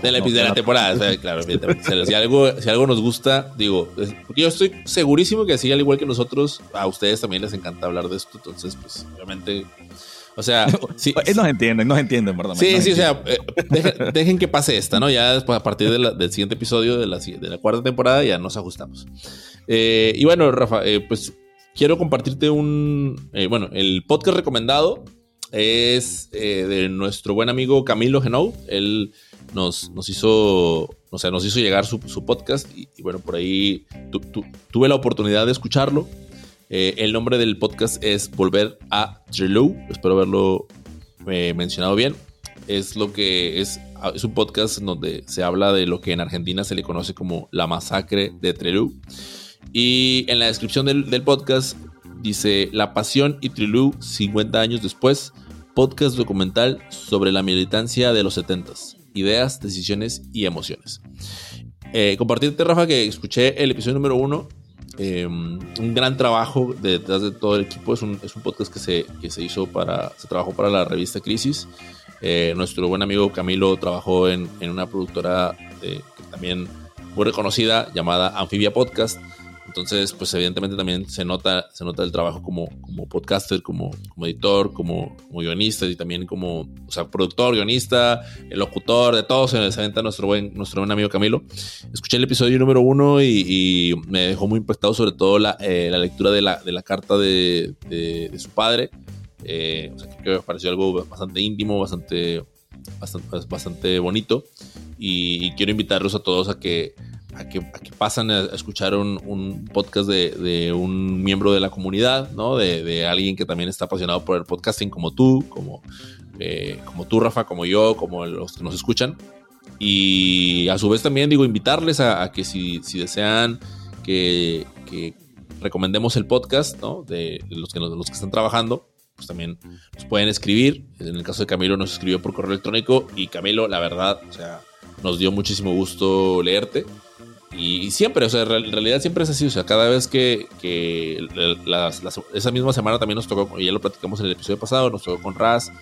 de la, temporada, claro. si, algo, si algo nos gusta, digo, porque yo estoy segurísimo que así, al igual que nosotros, a ustedes también les encanta hablar de esto. Entonces, pues, obviamente o sea, sí, nos entienden, nos entienden, ¿verdad? Sí, sí, o sea, eh, dejen, que pase esta, ¿no? Ya después, a partir del siguiente episodio de la, de la, cuarta temporada, ya nos ajustamos. Eh, y bueno, Rafa, eh, pues quiero compartirte un. bueno, el podcast recomendado es de nuestro buen amigo Camilo Genou. Él nos, nos hizo. O sea, nos hizo llegar su, podcast y, bueno, por ahí tuve la oportunidad de escucharlo. Eh, el nombre del podcast es Volver a Trelew. Espero haberlo eh, mencionado bien. Es lo que es, es un podcast donde se habla de lo que en Argentina se le conoce como la masacre de Trelew. Y en la descripción del, podcast dice La Pasión y Trelew 50 años después, podcast documental sobre la militancia de los 70s, ideas, decisiones y emociones. Eh, compartirte, Rafa, que escuché el episodio número uno Em, un gran trabajo detrás de todo el equipo. Es un, es un podcast que se, que se hizo para, se trabajó para la revista Crisis. Eh, nuestro buen amigo Camilo trabajó en, en una productora eh, también muy reconocida llamada Amphibia Podcast entonces, pues evidentemente también se nota, se nota el trabajo como, como podcaster, como, editor, como, guionista y también como, o sea, productor, guionista, el locutor, de todo se, aventa nuestro buen, nuestro buen amigo Camilo. Escuché el episodio número uno y, me dejó muy impactado sobre todo la, eh, la lectura de la, de la carta de, de, su padre. Eh, o sea, que me pareció algo bastante íntimo, bastante, bastante, bastante bonito. y quiero invitarlos a todos a que a que, pasan a escuchar un, podcast de, un miembro de la comunidad, ¿no? De, alguien que también está apasionado por el podcasting como tú, como, eh, como tú, Rafa, como yo, como los que nos escuchan. Y a su vez también digo, invitarles a, que si, si desean que, recomendemos el podcast, ¿no? De los que, los que están trabajando, pues también nos pueden escribir. En el caso de Camilo nos escribió por correo electrónico y Camilo, la verdad, o sea, nos dio muchísimo gusto leerte. Y, siempre, o sea, en realidad siempre es así. O sea, cada vez que, esa misma semana también nos tocó, y ya lo platicamos en el episodio pasado, nos tocó con Raz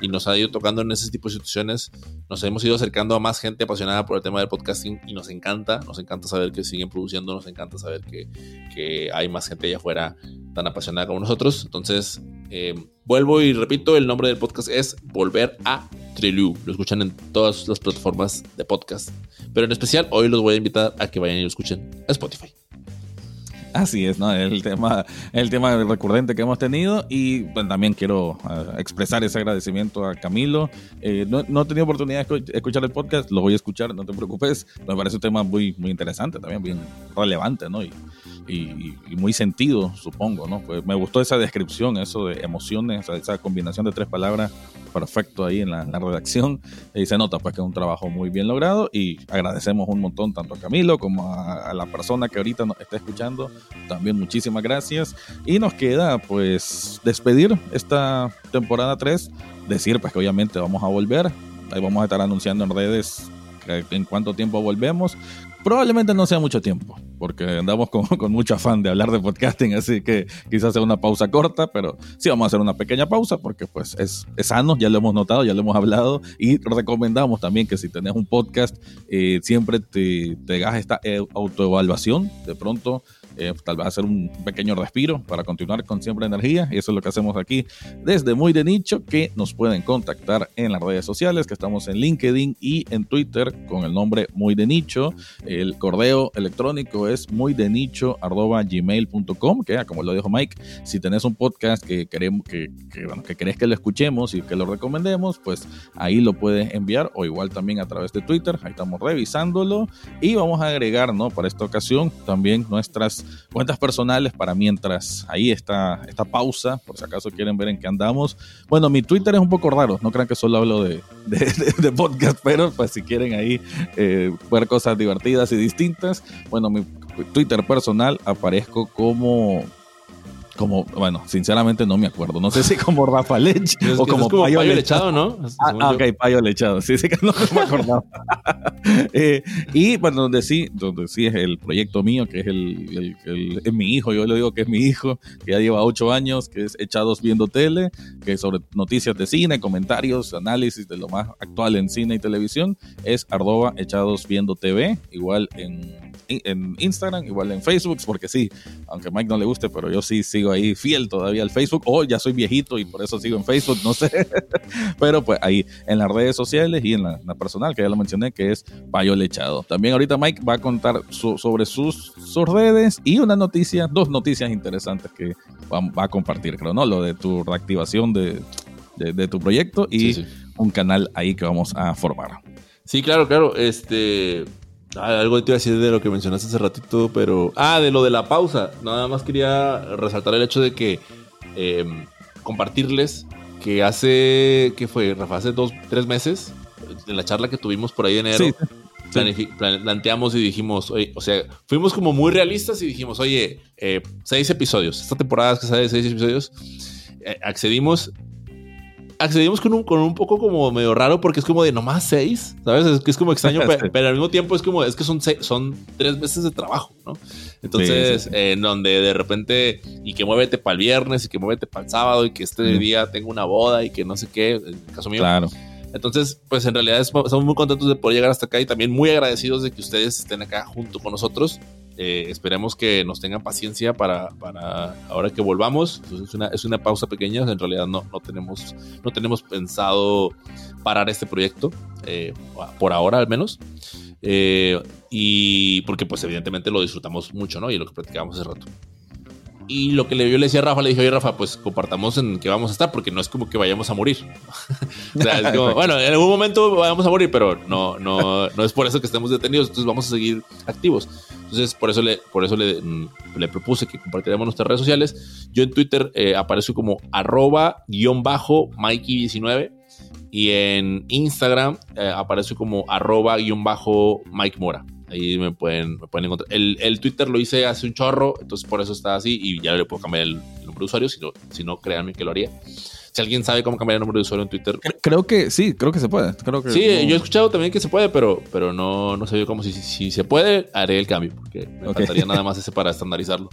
y nos ha ido tocando en ese tipo de situaciones. Nos hemos ido acercando a más gente apasionada por el tema del podcasting y nos encanta, nos encanta saber que siguen produciendo, nos encanta saber que, que hay más gente allá afuera tan apasionada como nosotros. Entonces, eh, vuelvo y repito, el nombre del podcast es Volver a Trelew. Lo escuchan en todas las plataformas de podcast. Pero en especial, hoy los voy a invitar a que vayan y lo escuchen a Spotify. Así es, ¿no? El tema, el tema recurrente que hemos tenido y pues, también quiero eh, expresar ese agradecimiento a Camilo. Eh, no, no, he tenido oportunidad de escuchar el podcast, lo voy a escuchar, no te preocupes. Me parece un tema muy, muy interesante, también bien relevante, ¿no? Y, y, muy sentido, supongo, ¿no? Pues me gustó esa descripción, eso de emociones, esa combinación de tres palabras, perfecto ahí en la, redacción. Y se nota pues que es un trabajo muy bien logrado y agradecemos un montón tanto a Camilo como a, la persona que ahorita nos está escuchando. También muchísimas gracias. Y nos queda pues despedir esta temporada 3, decir pues que obviamente vamos a volver. Ahí vamos a estar anunciando en redes en cuánto tiempo volvemos. Probablemente no sea mucho tiempo, porque andamos con, con, mucho afán de hablar de podcasting, así que quizás sea una pausa corta, pero sí vamos a hacer una pequeña pausa porque pues es, es sano, ya lo hemos notado, ya lo hemos hablado y recomendamos también que si tenés un podcast, eh, siempre te, te hagas esta eh, autoevaluación, de pronto eh, tal vez hacer un pequeño respiro para continuar con siempre energía. Y eso es lo que hacemos aquí desde Muy de Nicho, que nos pueden contactar en las redes sociales, que estamos en LinkedIn y en Twitter con el nombre Muy de Nicho. El correo electrónico es muy de nicho gmail.com, que como lo dijo Mike, si tenés un podcast que queremos que, que, bueno, que querés que lo escuchemos y que lo recomendemos, pues ahí lo puedes enviar o igual también a través de Twitter, ahí estamos revisándolo y vamos a agregar, ¿no? Para esta ocasión también nuestras cuentas personales para mientras ahí está esta pausa, por si acaso quieren ver en qué andamos. Bueno, mi Twitter es un poco raro, no crean que solo hablo de, podcast, pero pues si quieren ahí eh, ver cosas divertidas y distintas, bueno, mi Twitter personal aparezco como como, bueno, sinceramente no me acuerdo. No sé si como Rafa Lech [LAUGHS] o como, payo, lechado, ¿no? Ah, ah ok, payo lechado. Sí, sí que no me acordaba. [LAUGHS] eh, y bueno, donde sí, donde sí es el proyecto mío, que es el, el, es mi hijo, yo le digo que es mi hijo, que ya lleva ocho años, que es Echados Viendo Tele, que es sobre noticias de cine, comentarios, análisis de lo más actual en cine y televisión, es arroba Echados Viendo TV, igual en en Instagram, igual en Facebook, porque sí, aunque a Mike no le guste, pero yo sí sigo ahí fiel todavía al Facebook, o ya soy viejito y por eso sigo en Facebook, no sé, [LAUGHS] pero pues ahí en las redes sociales y en la, personal, que ya lo mencioné, que es Payo Lechado. También ahorita Mike va a contar sobre sus, sus, redes y una noticia, dos noticias interesantes que va, a compartir, creo, ¿no? Lo de tu reactivación de, de, tu proyecto y un canal ahí que vamos a formar. Sí, claro, claro. Este, Ah, algo te iba a decir de lo que mencionaste hace ratito, pero. Ah, de lo de la pausa. Nada más quería resaltar el hecho de que. Em, compartirles que hace. ¿Qué fue, Rafa? Hace dos, tres meses. En la charla que tuvimos por ahí de enero. planteamos y dijimos, oye, o sea, fuimos como muy realistas y dijimos, oye, eh, seis episodios. Esta temporada es que sale seis episodios. Eh, accedimos accedimos con un, con un poco como medio raro porque es como de nomás seis, ¿sabes? Es que es como extraño, [LAUGHS] pero, al mismo tiempo es como, es que son, son tres meses de trabajo, ¿no? Entonces, en donde de repente, y que muévete para el viernes, y que muévete para el sábado, y que este día tengo una boda, y que no sé qué, en el caso mío. Claro. Entonces, pues en realidad estamos muy contentos de poder llegar hasta acá y también muy agradecidos de que ustedes estén acá junto con nosotros. Eh, esperemos que nos tengan paciencia para, para ahora que volvamos. es, una, es una pausa pequeña. En realidad no, no, tenemos, no tenemos pensado parar este proyecto, eh, por ahora al menos. Eh, y porque pues evidentemente lo disfrutamos mucho, ¿no? Y lo que platicábamos hace rato. Y lo que le, yo le decía a Rafa, le dije, oye Rafa, pues compartamos en que vamos a estar, porque no es como que vayamos a morir. [LAUGHS] o sea, es como, bueno, en algún momento vamos a morir, pero no, no, no es por eso que estemos detenidos, entonces vamos a seguir activos. Entonces, por eso le, por eso le, le propuse que compartiéramos nuestras redes sociales. Yo en Twitter eh, aparezco como arroba guion bajo Mikey19 y en Instagram eh, aparezco como arroba guion bajo Mike Mora. Ahí me pueden, me pueden encontrar. El, el, Twitter lo hice hace un chorro, entonces por eso está así y ya le puedo cambiar el, nombre de usuario, si no, si no, créanme que lo haría. Si alguien sabe cómo cambiar el nombre de usuario en Twitter. Creo que sí, creo que se puede. Creo que sí, yo he escuchado también que se puede, pero, pero no, no sé cómo. Si, si, se puede, haré el cambio, porque me faltaría nada más ese para estandarizarlo.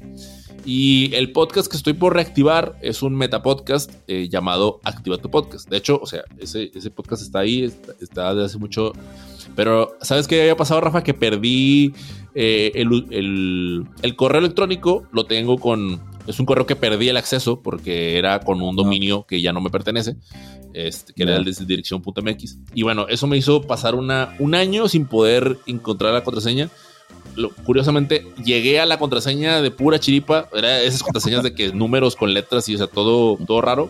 Y el podcast que estoy por reactivar es un metapodcast eh, llamado Activa tu Podcast. De hecho, o sea, ese, ese podcast está ahí, está, está desde hace mucho pero, ¿sabes qué había pasado, Rafa? Que perdí eh, el, el, correo electrónico, lo tengo con... Es un correo que perdí el acceso porque era con un dominio que ya no me pertenece, este, que era el de dirección.mx. Y bueno, eso me hizo pasar una, un año sin poder encontrar la contraseña curiosamente, llegué a la contraseña de pura chiripa. Era esas contraseñas de que [LAUGHS] números con letras y, o sea, todo, todo raro.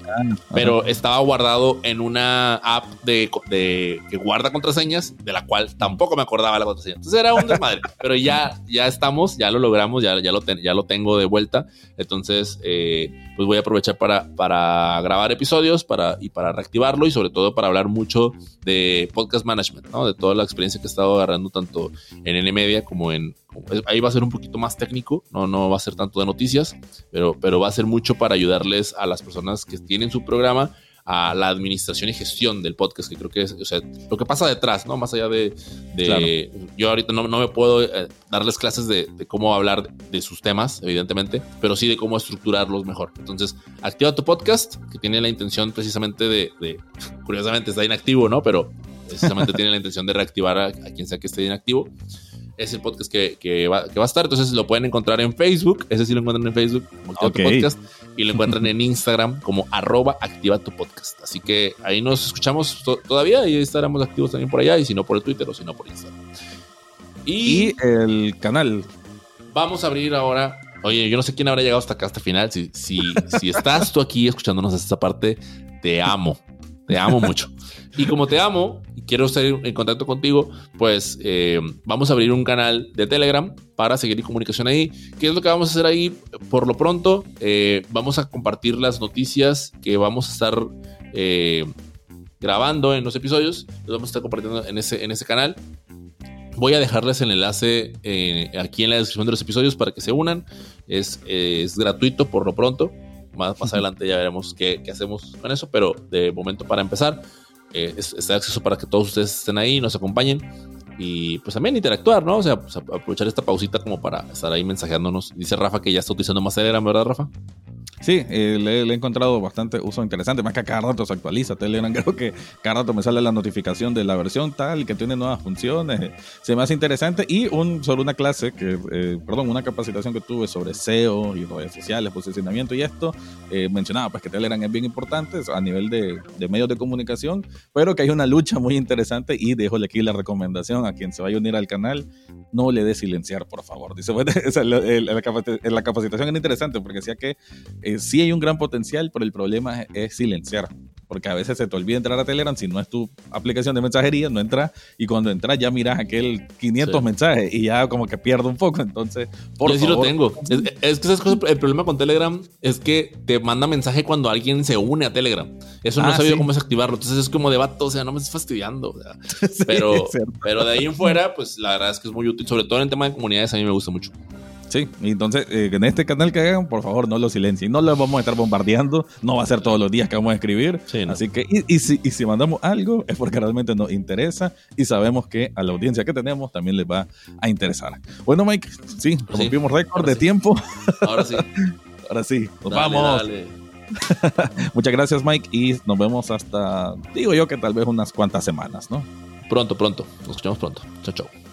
Pero estaba guardado en una app de, que guarda contraseñas, de la cual tampoco me acordaba la contraseña. Entonces era un desmadre. [LAUGHS] pero ya, ya estamos, ya lo logramos, ya, ya, lo, ya lo tengo de vuelta. Entonces, eh, pues voy a aprovechar para, para grabar episodios para, y para reactivarlo y sobre todo para hablar mucho de podcast management, ¿no? De toda la experiencia que he estado agarrando tanto en N Media como en... Ahí va a ser un poquito más técnico, no, no va a ser tanto de noticias, pero, pero va a ser mucho para ayudarles a las personas que tienen su programa a la administración y gestión del podcast, que creo que es, o sea, lo que pasa detrás, ¿no? Más allá de, yo ahorita no, no, me puedo eh, darles clases de, cómo hablar de sus temas, evidentemente, pero sí de cómo estructurarlos mejor. Entonces, activa tu podcast, que tiene la intención precisamente de, [LAUGHS] curiosamente está inactivo, ¿no? Pero precisamente [LAUGHS] tiene la intención de reactivar a, a quien sea que esté inactivo es el podcast que, va, a estar. Entonces lo pueden encontrar en Facebook. Ese sí lo encuentran en Facebook como Podcast. Y lo encuentran en Instagram como arroba activa tu podcast. Así que ahí nos escuchamos todavía y estaremos activos también por allá. Y si no por el Twitter o si no por Instagram. Y, el canal. Vamos a abrir ahora. Oye, yo no sé quién habrá llegado hasta acá, hasta el final. Si, si, si estás tú aquí escuchándonos hasta esta parte, te amo. Te amo mucho. Y como te amo y quiero estar en contacto contigo, pues eh, vamos a abrir un canal de Telegram para seguir en comunicación ahí. ¿Qué es lo que vamos a hacer ahí? Por lo pronto, eh, vamos a compartir las noticias que vamos a estar eh, grabando en los episodios. Los vamos a estar compartiendo en ese, en ese canal. Voy a dejarles el enlace aquí en la descripción de los episodios para que se unan. Es, es gratuito por lo pronto. Más, más adelante ya veremos qué, qué, hacemos con eso, pero de momento para empezar, eh, está acceso para que todos ustedes estén ahí, nos acompañen y pues también interactuar, ¿no? O sea, pues, aprovechar esta pausita como para estar ahí mensajeándonos. Dice Rafa que ya está utilizando más Telegram, ¿verdad, Rafa? Sí, eh, le, he encontrado bastante uso interesante, más que cada rato se actualiza Telegram, [LAUGHS] creo que cada rato me sale la notificación de la versión tal que tiene nuevas funciones, se me hace interesante y un, sobre una clase, que eh, perdón, una capacitación que tuve sobre SEO y redes sociales, posicionamiento y esto, eh, mencionaba pues que Telegram es bien importante a nivel de, de, medios de comunicación, pero que hay una lucha muy interesante y dejo aquí la recomendación a quien se vaya a unir al canal, no le dé silenciar, por favor. Dice, bueno, [LAUGHS] la, la, capacitación es interesante porque decía que eh, sí hay un gran potencial, pero el problema es, silenciar. Porque a veces se te olvida entrar a Telegram, si no es tu aplicación de mensajería, no entras y cuando entras ya miras aquel 500 mensajes y ya como que pierde un poco. Entonces, por Yo sí lo tengo. Es, que el problema con Telegram es que te manda mensaje cuando alguien se une a Telegram. Eso no ah, sabido cómo desactivarlo. Entonces es como debate, o sea, no me estés fastidiando. [LAUGHS] pero, pero de ahí en fuera, pues la verdad es que es muy útil, sobre todo en el tema de comunidades, a mí me gusta mucho. Sí, entonces eh, en este canal que hagan, por favor, no lo silencien. No lo vamos a estar bombardeando, no va a ser todos los días que vamos a escribir. Así que, y, si, y, si, mandamos algo, es porque realmente nos interesa y sabemos que a la audiencia que tenemos también les va a interesar. Bueno, Mike, sí, rompimos récord de tiempo. Ahora sí. [LAUGHS] Ahora sí, nos vamos. [LAUGHS] Muchas gracias, Mike, y nos vemos hasta, digo yo que tal vez unas cuantas semanas, ¿no? Pronto, pronto. Nos escuchamos pronto. Chao, chao.